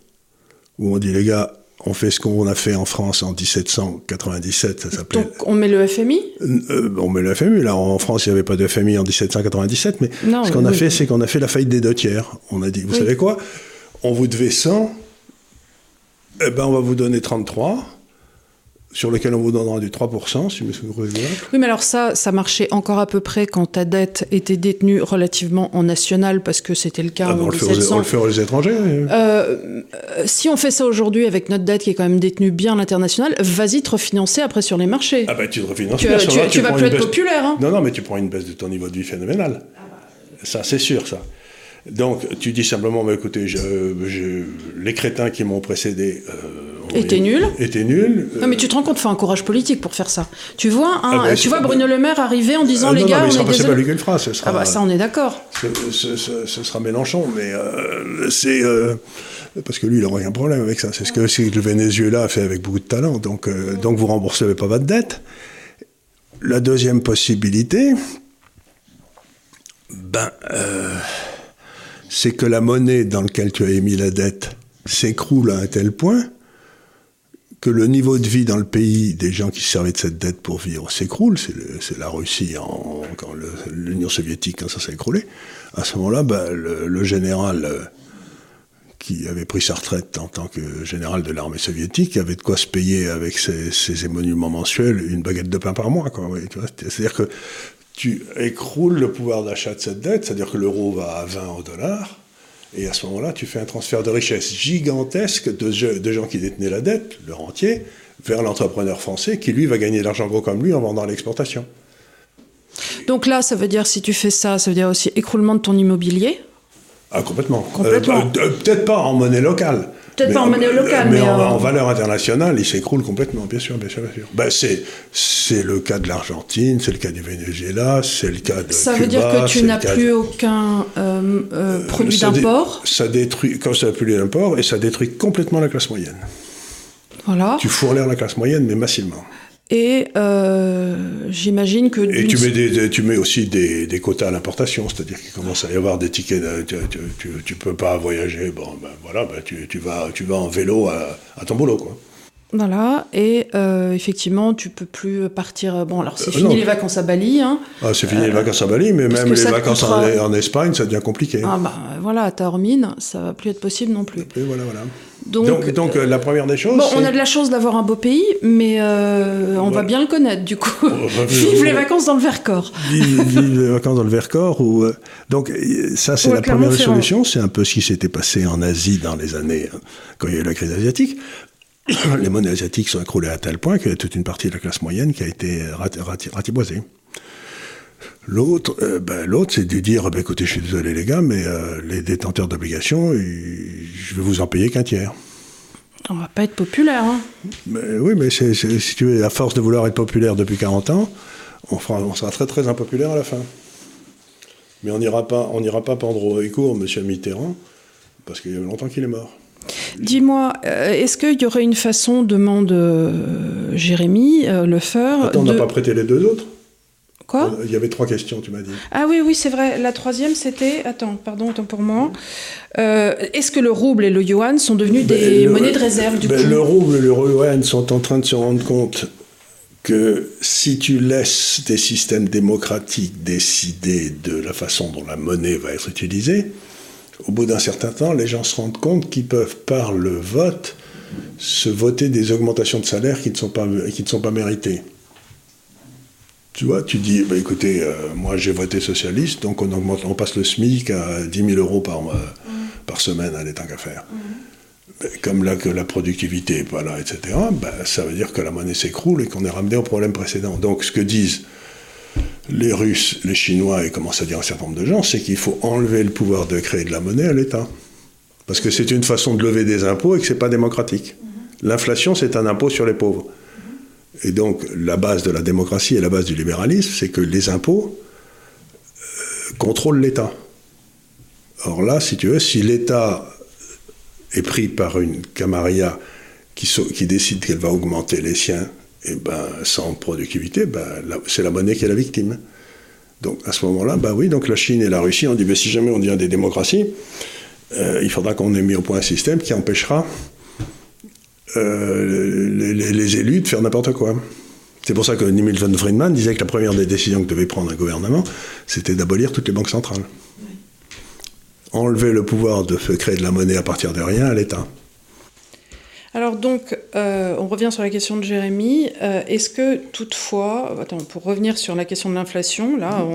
où on dit, les gars, on fait ce qu'on a fait en France en 1797, ça s'appelait... Donc on met le FMI euh, On met le FMI. Là, en France, il n'y avait pas de FMI en 1797, mais ce qu'on a fait, c'est qu'on a fait la faillite des deux tiers. On a dit, vous savez quoi? On vous devait 100, eh ben on va vous donner 33 sur lequel on vous donnera du 3%, si vous Oui, mais alors ça, ça marchait encore à peu près quand ta dette était détenue relativement en national, parce que c'était le cas ah, en on, le aux, on le fait aux étrangers. Euh, si on fait ça aujourd'hui avec notre dette qui est quand même détenue bien à l'international, vas-y te refinancer après sur les marchés. Ah bah tu te refinances. Tu, tu, vas plus être populaire. Hein. Non, non, mais tu prends une baisse de ton niveau de vie phénoménal. Ça, c'est sûr, ça. Donc, tu dis simplement, mais écoutez, je, les crétins qui m'ont précédé... Euh, était nul. Était nul. Non, mais tu te rends compte, il faut un courage politique pour faire ça. Tu vois, hein, ah, bah, tu vois Bruno Le Maire arriver en disant ah, les gars, non, mais on est pas lui le fera, ce sera. Ah bah ça, on est d'accord. Ce, sera Mélenchon, mais euh, c'est euh, parce que lui, il n'aura aucun problème avec ça. C'est ce que le Venezuela a fait avec beaucoup de talent. Donc, euh, donc vous remboursez pas votre dette. La deuxième possibilité, ben, c'est que la monnaie dans laquelle tu as émis la dette s'écroule à un tel point que le niveau de vie dans le pays des gens qui servaient de cette dette pour vivre s'écroule, c'est la Russie l'Union soviétique quand ça s'est écroulé, à ce moment-là, bah, le, général euh, qui avait pris sa retraite en tant que général de l'armée soviétique avait de quoi se payer avec ses, ses émoluments mensuels une baguette de pain par mois. C'est-à-dire que tu écroules le pouvoir d'achat de cette dette, c'est-à-dire que l'euro va à 20 au dollar, et à ce moment-là, tu fais un transfert de richesse gigantesque de, gens qui détenaient la dette, le rentier, vers l'entrepreneur français qui, lui, va gagner de l'argent gros comme lui en vendant l'exportation. Donc là, ça veut dire, si tu fais ça, ça veut dire aussi écroulement de ton immobilier? Ah, complètement. Euh, bah, peut-être pas en monnaie locale. Peut-être pas en monnaie locale, mais, en, valeur internationale, il s'écroule complètement, bien sûr, bien sûr, bien sûr. Ben, c'est, le cas de l'Argentine, c'est le cas du Venezuela, c'est le cas de Ça veut dire que tu n'as plus aucun euh, euh, produit d'import Ça détruit, quand ça n'a plus d'import, et ça détruit complètement la classe moyenne. Voilà. Tu fourres la classe moyenne, mais massivement. Et euh, j'imagine que... Et tu mets, tu mets aussi des, quotas à l'importation, c'est-à-dire qu'il commence à y avoir des tickets, tu, tu, peux pas voyager, bon ben voilà, ben tu, vas, tu vas en vélo à, à ton boulot, quoi. Voilà, et euh, effectivement, tu peux plus partir. Bon, alors c'est euh, fini les vacances à Bali. Hein. Ah, c'est fini les vacances à Bali, mais même les vacances en, Espagne, ça devient compliqué. Ah, bah voilà, à Taormine, ça va plus être possible non plus. Et voilà, voilà. Donc, donc, euh, la première des choses. Bon, on a de la chance d'avoir un beau pays, mais on va bien le connaître du coup. vive les vacances dans le Vercors. Vive, les vacances dans le Vercors. Ou, donc, ça, c'est la première solution. C'est un peu ce qui s'était passé en Asie dans les années, quand il y a eu la crise asiatique. les monnaies asiatiques sont écroulées à tel point qu'il y a toute une partie de la classe moyenne qui a été ratiboisée. L'autre, euh, ben, l'autre, c'est de dire, ben, écoutez, je suis désolé les gars, mais euh, les détenteurs d'obligations, je vais vous en payer qu'un tiers. On va pas être populaire. Hein. oui, mais si tu veux, à force de vouloir être populaire depuis 40 ans, on, on sera très très impopulaire à la fin. Mais on n'ira pas, on n'ira pas pendre au court M. Mitterrand, parce qu'il y a longtemps qu'il est mort. Dis-moi, euh, est-ce qu'il y aurait une façon, demande Jérémy Lefeur. Attends, on n'a pas prêté les deux autres Quoi Il y avait trois questions, tu m'as dit. Ah oui, oui, c'est vrai. La troisième, c'était. Attends, pardon, attends pour moi. est-ce que le rouble et le yuan sont devenus ben, des monnaies de réserve du ben, Le rouble et le yuan sont en train de se rendre compte que si tu laisses des systèmes démocratiques décider de la façon dont la monnaie va être utilisée, au bout d'un certain temps, les gens se rendent compte qu'ils peuvent, par le vote, se voter des augmentations de salaire qui ne sont pas, qui ne sont pas méritées. Tu vois, tu dis, bah, écoutez, euh, moi j'ai voté socialiste, donc on, augmente, on passe le SMIC à 10 000 euros par, mois, mmh. par semaine à l'état qu'à faire. Mmh. Comme là que la productivité n'est pas là, etc., bah, ça veut dire que la monnaie s'écroule et qu'on est ramené au problème précédent. Donc ce que disent les Russes, les Chinois et commencent à dire un certain nombre de gens, c'est qu'il faut enlever le pouvoir de créer de la monnaie à l'État. Parce que c'est une façon de lever des impôts et que ce n'est pas démocratique. Mhm. L'inflation, c'est un impôt sur les pauvres. Et donc, la base de la démocratie et la base du libéralisme, c'est que les impôts euh, contrôlent l'État. Or là, si tu veux, si l'État est pris par une camarilla qui, décide qu'elle va augmenter les siens et ben, sans productivité, ben, c'est la monnaie qui est la victime. Donc à ce moment-là, ben oui, donc la Chine et la Russie ont dit, ben, si jamais on devient des démocraties, euh, il faudra qu'on ait mis au point un système qui empêchera euh, les, élus de faire n'importe quoi. C'est pour ça que Milton Friedman disait que la première des décisions que devait prendre un gouvernement, c'était d'abolir toutes les banques centrales. Enlever le pouvoir de créer de la monnaie à partir de rien à l'État. Alors donc, euh, on revient sur la question de Jérémy. Euh, est-ce que toutefois, pour revenir sur la question de l'inflation, là,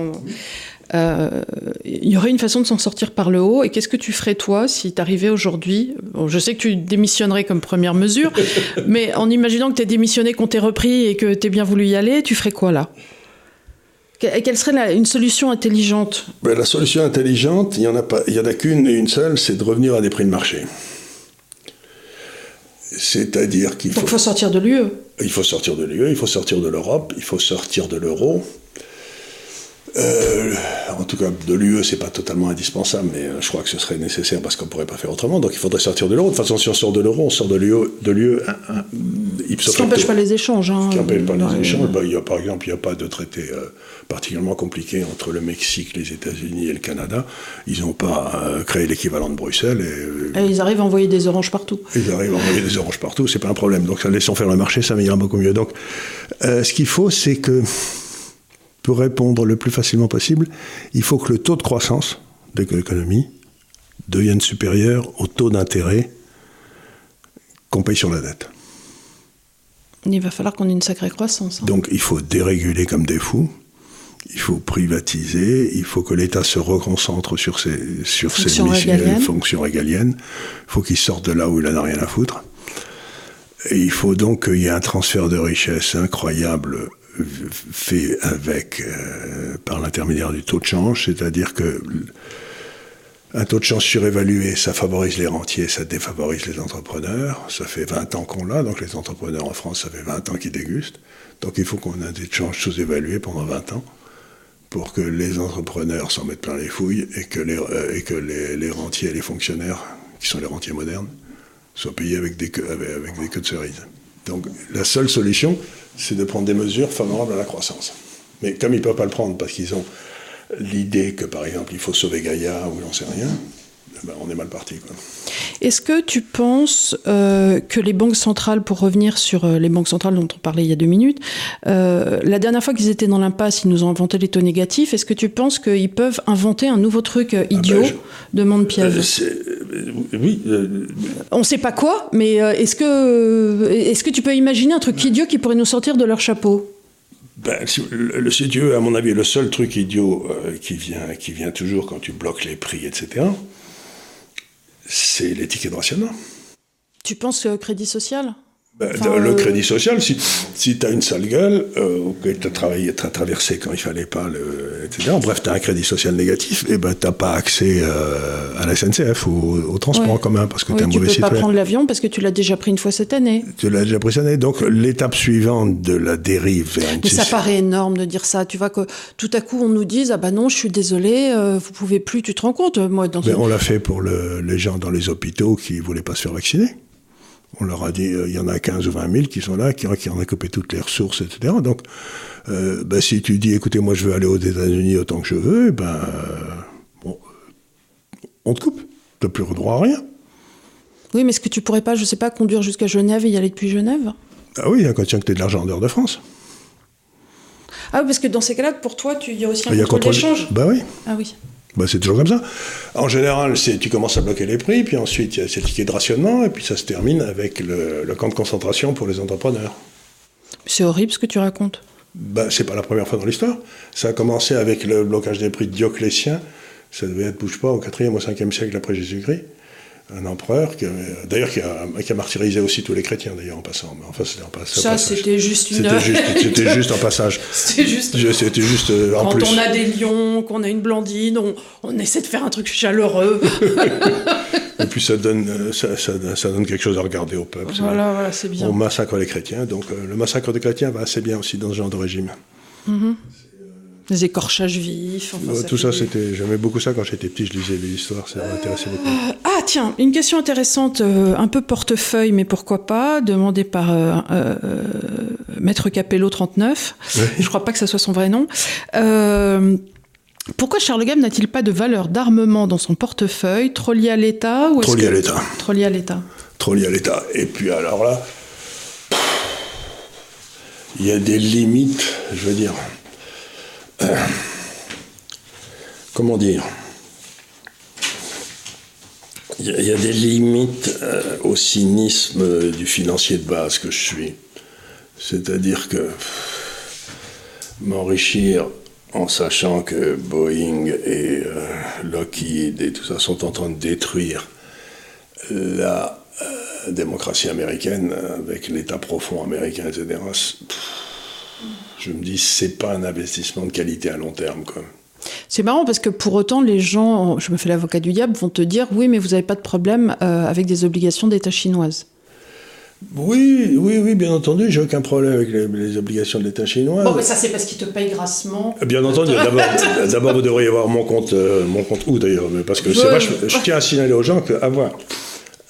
euh, il y aurait une façon de s'en sortir par le haut. Et qu'est-ce que tu ferais toi si tu arrivais aujourd'hui Je sais que tu démissionnerais comme première mesure, mais en imaginant que tu es démissionné, qu'on t'ait repris et que tu aies bien voulu y aller, tu ferais quoi là? Quelle serait une solution intelligente? Ben, La solution intelligente, il n'y en a, pas, il y en a qu'une et une seule, c'est de revenir à des prix de marché. C'est-à-dire qu'il faut... il faut sortir de l'UE. Il faut sortir de l'UE, il faut sortir de l'Europe, il faut sortir de l'euro. Euh, en tout cas, de l'UE, c'est pas totalement indispensable, mais euh, je crois que ce serait nécessaire parce qu'on pourrait pas faire autrement. Donc il faudrait sortir de l'euro. De toute façon, si on sort de l'euro, on sort de l'UE, de l'UE Ce qui n'empêche pas les échanges. Hein, ce qui n'empêche pas les échanges. Bah, il y a, par exemple, il n'y a pas de traité euh, particulièrement compliqué entre le Mexique, les États-Unis et le Canada. Ils n'ont pas créé l'équivalent de Bruxelles. Et, et, ils arrivent à envoyer des oranges partout. Ils arrivent à envoyer des oranges partout, c'est pas un problème. Donc ça laissons faire le marché, ça m'ira beaucoup mieux. Donc ce qu'il faut, c'est que pour répondre le plus facilement possible, il faut que le taux de croissance de l'économie devienne supérieur au taux d'intérêt qu'on paye sur la dette. Il va falloir qu'on ait une sacrée croissance. Hein. Donc il faut déréguler comme des fous, il faut privatiser, il faut que l'État se reconcentre sur ses, sur ses missions, fonctions régaliennes, il faut qu'il sorte de là où il n'en a rien à foutre. Et il faut donc qu'il y ait un transfert de richesse incroyable fait avec, euh, par l'intermédiaire du taux de change, c'est-à-dire que un taux de change surévalué, ça favorise les rentiers, ça défavorise les entrepreneurs. Ça fait 20 ans qu'on l'a, donc les entrepreneurs en France, ça fait 20 ans qu'ils dégustent. Donc il faut qu'on ait des changes sous-évalués pendant 20 ans pour que les entrepreneurs s'en mettent plein les fouilles et que, les, euh, et que les, rentiers et les fonctionnaires, qui sont les rentiers modernes, soient payés avec des queues, avec des queues de cerises. Donc la seule solution, c'est de prendre des mesures favorables à la croissance. Mais comme ils ne peuvent pas le prendre parce qu'ils ont l'idée que, par exemple, il faut sauver Gaïa ou j'en sais rien, ben, on est mal parti. Est-ce que tu penses euh, que les banques centrales, pour revenir sur euh, les banques centrales dont on parlait il y a deux minutes, euh, la dernière fois qu'ils étaient dans l'impasse, ils nous ont inventé les taux négatifs. Est-ce que tu penses qu'ils peuvent inventer un nouveau truc idiot ah ben, demande Pierre. oui. On ne sait pas quoi, mais est-ce que, est que tu peux imaginer un truc idiot qui pourrait nous sortir de leur chapeau? Ben, le, le à mon avis, le seul truc idiot qui, vient, qui vient toujours quand tu bloques les prix, etc., c'est de rationnement. Tu penses que Crédit Social ben, le euh, crédit social, si, si tu as une sale gueule, euh, ou que tu as travaillé, as traversé quand il fallait pas, le, etc. Bref, tu as un crédit social négatif, et ben tu n'as pas accès euh, à la SNCF ou au, transport en commun parce que tu es un mauvais citoyen. Tu peux pas prendre l'avion parce que tu l'as déjà pris une fois cette année. Tu l'as déjà pris cette année. Donc l'étape suivante de la dérive vers une... Mais ça paraît énorme de dire ça. Tu vois que tout à coup on nous dise ah bah non, je suis désolé, vous pouvez plus. Tu te rends compte moi dans Mais on l'a fait pour le, les gens dans les hôpitaux qui voulaient pas se faire vacciner. On leur a dit, euh, il y en a 15 ou 20 000 qui sont là, qui, qui ont coupé toutes les ressources, etc. Donc, euh, ben, si tu dis, écoutez, moi je veux aller aux États-Unis autant que je veux, ben, euh, bon, on te coupe. Tu n'as plus le droit à rien. Oui, mais est-ce que tu pourrais pas, je sais pas, conduire jusqu'à Genève et y aller depuis Genève? Ah oui, quand tu as que tu de l'argent en dehors de France. Ah oui, parce que dans ces cas-là, pour toi, tu, il y a aussi un contrôle d'échange. Bah oui. Ah oui. Bah, c'est toujours comme ça. En général, c'est tu commences à bloquer les prix, puis ensuite il y a ces tickets de rationnement, et puis ça se termine avec le, camp de concentration pour les entrepreneurs. C'est horrible ce que tu racontes. Bah, c'est pas la première fois dans l'histoire. Ça a commencé avec le blocage des prix de Dioclétien, ça devait être, bouge pas, au 4e ou 5e siècle après Jésus-Christ un empereur, d'ailleurs qui a, qui a, martyrisé aussi tous les chrétiens, d'ailleurs, en passant. Mais enfin, c'était en passage. Ça, c'était juste une... C'était juste, c'était juste en passage. C'était juste... C'était juste euh, en Quand on a des lions, qu'on a une blandine, on, on, essaie de faire un truc chaleureux. Et puis ça donne, euh, ça, ça, donne quelque chose à regarder au peuple. Voilà, voilà, c'est bien. On massacre les chrétiens, donc euh, le massacre des chrétiens va assez bien aussi dans ce genre de régime. Mm les écorchages vifs. tout ça, c'était. J'aimais beaucoup ça quand j'étais petit, je lisais les histoires, ça m'intéressait beaucoup. Euh, ah, tiens, une question intéressante, euh, un peu portefeuille, mais pourquoi pas, demandée par euh, Maître Capello 39. Je crois pas que ça soit son vrai nom. Pourquoi Charles Gave n'a-t-il pas de valeur d'armement dans son portefeuille, trop lié à l'État ou Trop lié à l'État. Trop lié à l'État. Trop lié à l'État. Et puis alors là, il y a des limites, je veux dire. Euh, comment dire? Il y, a des limites euh, au cynisme du financier de base que je suis. C'est-à-dire que m'enrichir en sachant que Boeing et euh, Lockheed et tout ça sont en train de détruire la démocratie américaine avec l'État profond américain, etc je me dis, c'est pas un investissement de qualité à long terme. Quoi. C'est marrant parce que pour autant, les gens, je me fais l'avocat du diable, vont te dire oui, mais vous n'avez pas de problème euh, avec des obligations d'État chinoises. Oui, oui, oui, bien entendu, j'ai aucun problème avec les, obligations de l'État chinois. Bon, mais ça c'est parce qu'il te paye grassement. Bien entendu, d'abord, vous devriez avoir mon compte, euh, mon compte où d'ailleurs Parce que c'est je tiens à signaler aux gens qu'avoir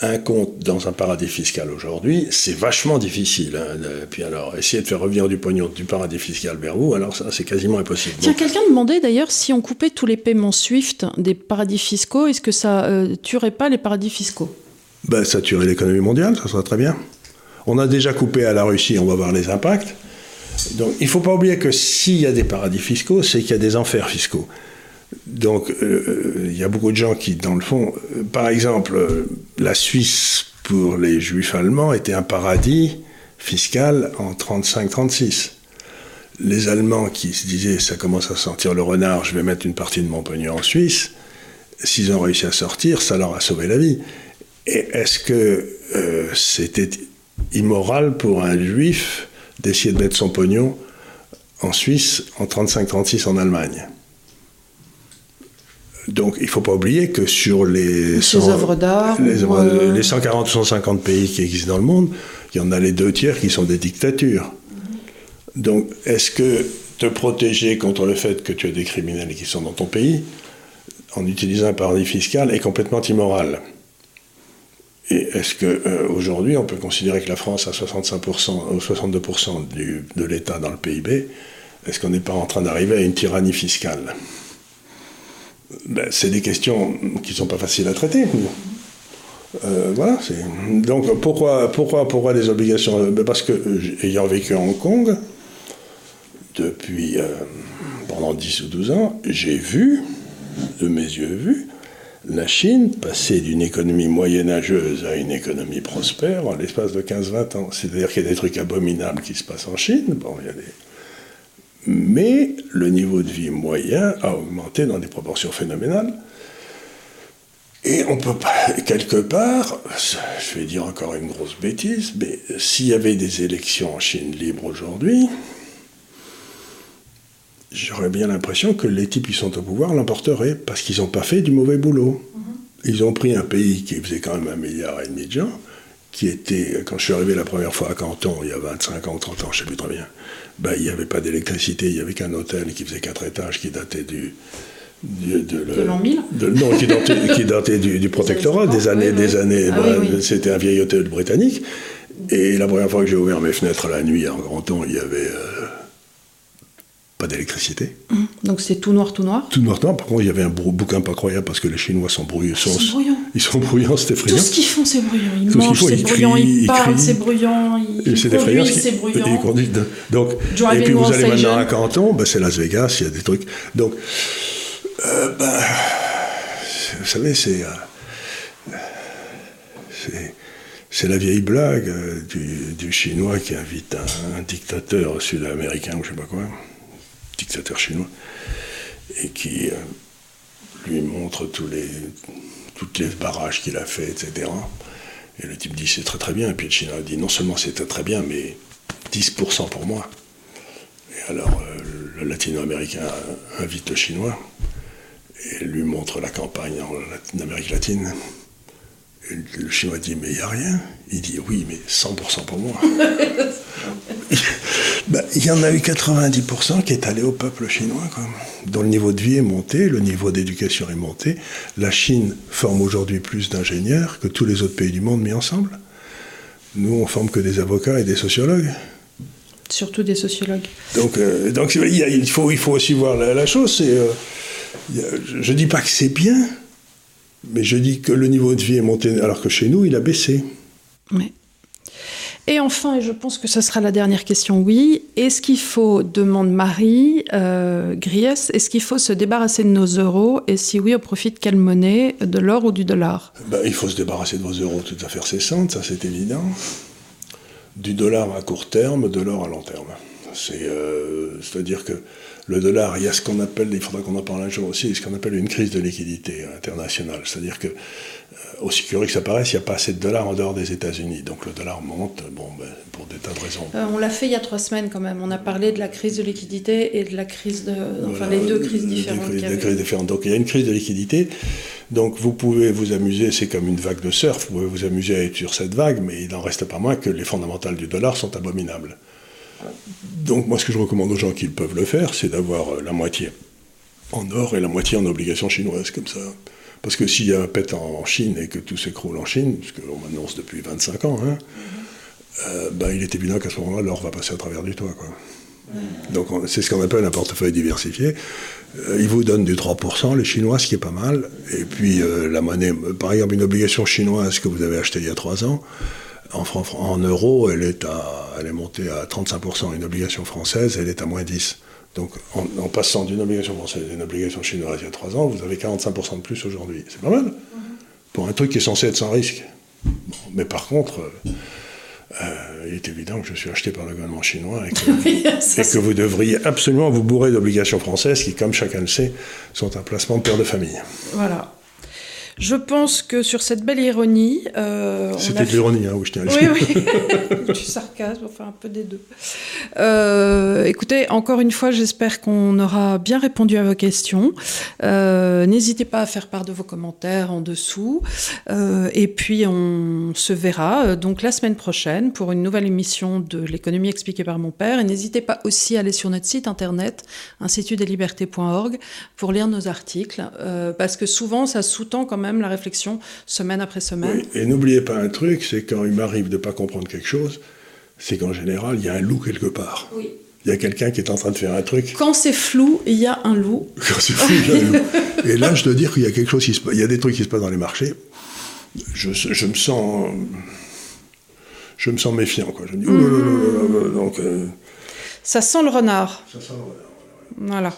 un compte dans un paradis fiscal aujourd'hui, c'est vachement difficile. Hein. Puis alors, essayer de faire revenir du pognon du paradis fiscal vers vous, alors ça, c'est quasiment impossible. Tiens, quelqu'un demandait d'ailleurs si on coupait tous les paiements SWIFT des paradis fiscaux, est-ce que ça euh, tuerait pas les paradis fiscaux? Ben, Ça tuerait l'économie mondiale, ça serait très bien. On a déjà coupé à la Russie, on va voir les impacts. Donc, il ne faut pas oublier que s'il y a des paradis fiscaux, c'est qu'il y a des enfers fiscaux. Donc, euh, il y a beaucoup de gens qui, dans le fond, euh, par exemple, euh, la Suisse, pour les juifs allemands, était un paradis fiscal en 35-36. Les Allemands qui se disaient, ça commence à sentir le renard, je vais mettre une partie de mon pognon en Suisse, s'ils ont réussi à sortir, ça leur a sauvé la vie. Et est-ce que c'était immoral pour un juif d'essayer de mettre son pognon en Suisse en 35-36 en Allemagne? Donc il ne faut pas oublier que sur les, 140 ou 150 pays qui existent dans le monde, il y en a les deux tiers qui sont des dictatures. Donc est-ce que te protéger contre le fait que tu as des criminels qui sont dans ton pays, en utilisant un paradis fiscal, est complètement immoral? Et est-ce qu'aujourd'hui, euh, on peut considérer que la France a 65% ou 62% de l'État dans le PIB Est-ce qu'on n'est pas en train d'arriver à une tyrannie fiscale? Ben, c'est des questions qui ne sont pas faciles à traiter. Euh, voilà. Donc pourquoi, pourquoi, pourquoi des obligations ben, Parce que ayant vécu à Hong Kong depuis euh, pendant 10 ou 12 ans, j'ai vu, de mes yeux vus, la Chine passer d'une économie moyenâgeuse à une économie prospère en l'espace de 15-20 ans. C'est-à-dire qu'il y a des trucs abominables qui se passent en Chine. Bon, il y a des mais le niveau de vie moyen a augmenté dans des proportions phénoménales. Et on peut pas, quelque part, je vais dire encore une grosse bêtise, mais s'il y avait des élections en Chine libre aujourd'hui, j'aurais bien l'impression que les types qui sont au pouvoir l'emporteraient, parce qu'ils n'ont pas fait du mauvais boulot. Mm-hmm. Ils ont pris un pays qui faisait quand même un milliard et demi de gens, qui était, quand je suis arrivé la première fois à Canton, il y a 25 ans ou 30 ans, je ne sais plus très bien, ben, il n'y avait pas d'électricité, il n'y avait qu'un hôtel qui faisait quatre étages qui datait du. de, l'an 1000 Non, qui datait, du, protectorat, des années. des années ah ben, C'était un vieil hôtel britannique. Et la première fois que j'ai ouvert mes fenêtres la nuit en Canton, il y avait. Euh, pas d'électricité. Hum. Donc c'est tout noir, tout noir Tout noir, tout noir. Par contre, il y avait un bouquin pas croyable parce que les Chinois sont bruyants. Sont, ils sont bruyants. Ils sont bruyants, c'est effrayant. Tout ce qu'ils font, c'est bruyant. Ils Tout mangent, c'est bruyant. Ils, parlent, c'est bruyant. Ils c'est conduisent, c'est bruyant. Donc, et puis vous allez maintenant à Canton, ben, c'est Las Vegas, il y a des trucs. Donc, euh, ben, vous savez, c'est... Euh, c'est la vieille blague euh, du, du, Chinois qui invite un, un dictateur sud-américain ou je sais pas quoi dictateur chinois, et qui euh, lui montre tous les, toutes les barrages qu'il a fait, etc. Et le type dit c'est très très bien. Et puis le Chinois dit non seulement c'est très très bien, mais 10% pour moi. Et alors euh, le latino-américain invite le Chinois et lui montre la campagne en Amérique latine. Le Chinois dit mais il n'y a rien. Il dit oui mais 100% pour moi. Bah, il y en a eu 90% qui est allé au peuple chinois, dont le niveau de vie est monté, le niveau d'éducation est monté. La Chine forme aujourd'hui plus d'ingénieurs que tous les autres pays du monde mis ensemble. Nous, on forme que des avocats et des sociologues. Surtout des sociologues. Donc, euh, donc il, faut, il faut aussi voir la, chose. Euh, je ne dis pas que c'est bien, mais je dis que le niveau de vie est monté alors que chez nous, il a baissé. Oui. Et enfin, et je pense que ce sera la dernière question, oui, est-ce qu'il faut, demande Marie euh, Gries, est-ce qu'il faut se débarrasser de nos euros Et si oui, au profit de quelle monnaie De l'or ou du dollar? Ben, Il faut se débarrasser de vos euros tout à fait cessantes, ça c'est évident. Du dollar à court terme, de l'or à long terme. Euh, c'est-à-dire que le dollar, il y a ce qu'on appelle, il faudra qu'on en parle un jour aussi, ce qu'on appelle une crise de liquidité internationale. C'est-à-dire que euh, aussi curieux que ça paraisse, il n'y a pas assez de dollars en dehors des États-Unis. Donc le dollar monte, bon, ben, pour des tas de raisons. Euh, on l'a fait il y a trois semaines quand même. On a parlé de la crise de liquidité et de la crise de. Enfin, les deux crises différentes. Des crises, différentes. Donc il y a une crise de liquidité. Donc vous pouvez vous amuser, c'est comme une vague de surf, vous pouvez vous amuser à être sur cette vague, mais il n'en reste pas moins que les fondamentales du dollar sont abominables. Donc moi ce que je recommande aux gens qui peuvent le faire, c'est d'avoir euh, la moitié en or et la moitié en obligations chinoises, comme ça. Parce que s'il y a un pet en Chine et que tout s'écroule en Chine, ce qu'on m'annonce depuis 25 ans, hein, euh, ben, il est évident qu'à ce moment-là, l'or va passer à travers du toit. Donc c'est ce qu'on appelle un portefeuille diversifié. Euh, ils vous donnent du 3%, les Chinois, ce qui est pas mal. Et puis euh, la monnaie, par exemple, une obligation chinoise que vous avez achetée il y a 3 ans, en, en euros, elle est, à, elle est montée à 35%. Une obligation française, elle est à moins 10. Donc en, passant d'une obligation française à une obligation chinoise il y a 3 ans, vous avez 45% de plus aujourd'hui. C'est pas mal. Mm-hmm. Pour un truc qui est censé être sans risque. mais par contre... Euh, il est évident que je suis acheté par le gouvernement chinois et que, que vous devriez absolument vous bourrer d'obligations françaises qui, comme chacun le sait, sont un placement de père de famille. Voilà. Je pense que sur cette belle ironie. Euh, C'était de l'ironie, hein, où je tiens à Oui, oui. du sarcasme, enfin un peu des deux. Euh, écoutez, encore une fois, j'espère qu'on aura bien répondu à vos questions. Euh, n'hésitez pas à faire part de vos commentaires en dessous. et puis, on se verra donc la semaine prochaine pour une nouvelle émission de l'économie expliquée par mon père. Et n'hésitez pas aussi à aller sur notre site internet, institutdeslibertés.org, pour lire nos articles. parce que souvent, ça sous-tend quand même la réflexion semaine après semaine. et n'oubliez pas un truc, c'est quand il m'arrive de ne pas comprendre quelque chose, c'est qu'en général, il y a un loup quelque part. Oui. Il y a quelqu'un qui est en train de faire un truc. Quand c'est flou, il y a un loup. Quand c'est flou, il y a un loup. Et là, je dois dire qu'il y a quelque chose qui se Il y a des trucs qui se passent dans les marchés. Je, je me sens. Je me sens méfiant, quoi. Je me dis, mmh. donc. Euh, Ça sent le renard. Ça sent le renard. Voilà.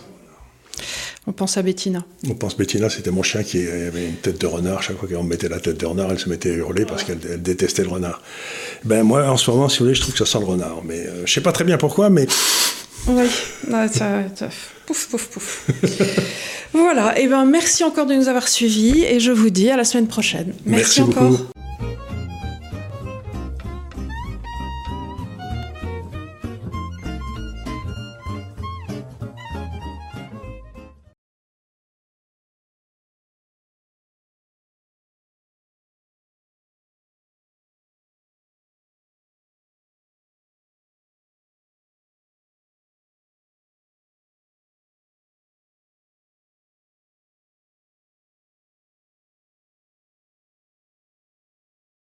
On pense à Bettina. On pense Bettina, c'était mon chien qui avait une tête de renard. Chaque fois qu'on mettait la tête de renard, elle se mettait à hurler parce qu'elle détestait le renard. Ben moi, en ce moment, si vous voulez, je trouve que ça sent le renard. Mais je euh, je sais pas très bien pourquoi, mais. Oui, ça, pouf, pouf, pouf. voilà, et eh ben merci encore de nous avoir suivis et je vous dis à la semaine prochaine. Merci, merci encore. Beaucoup.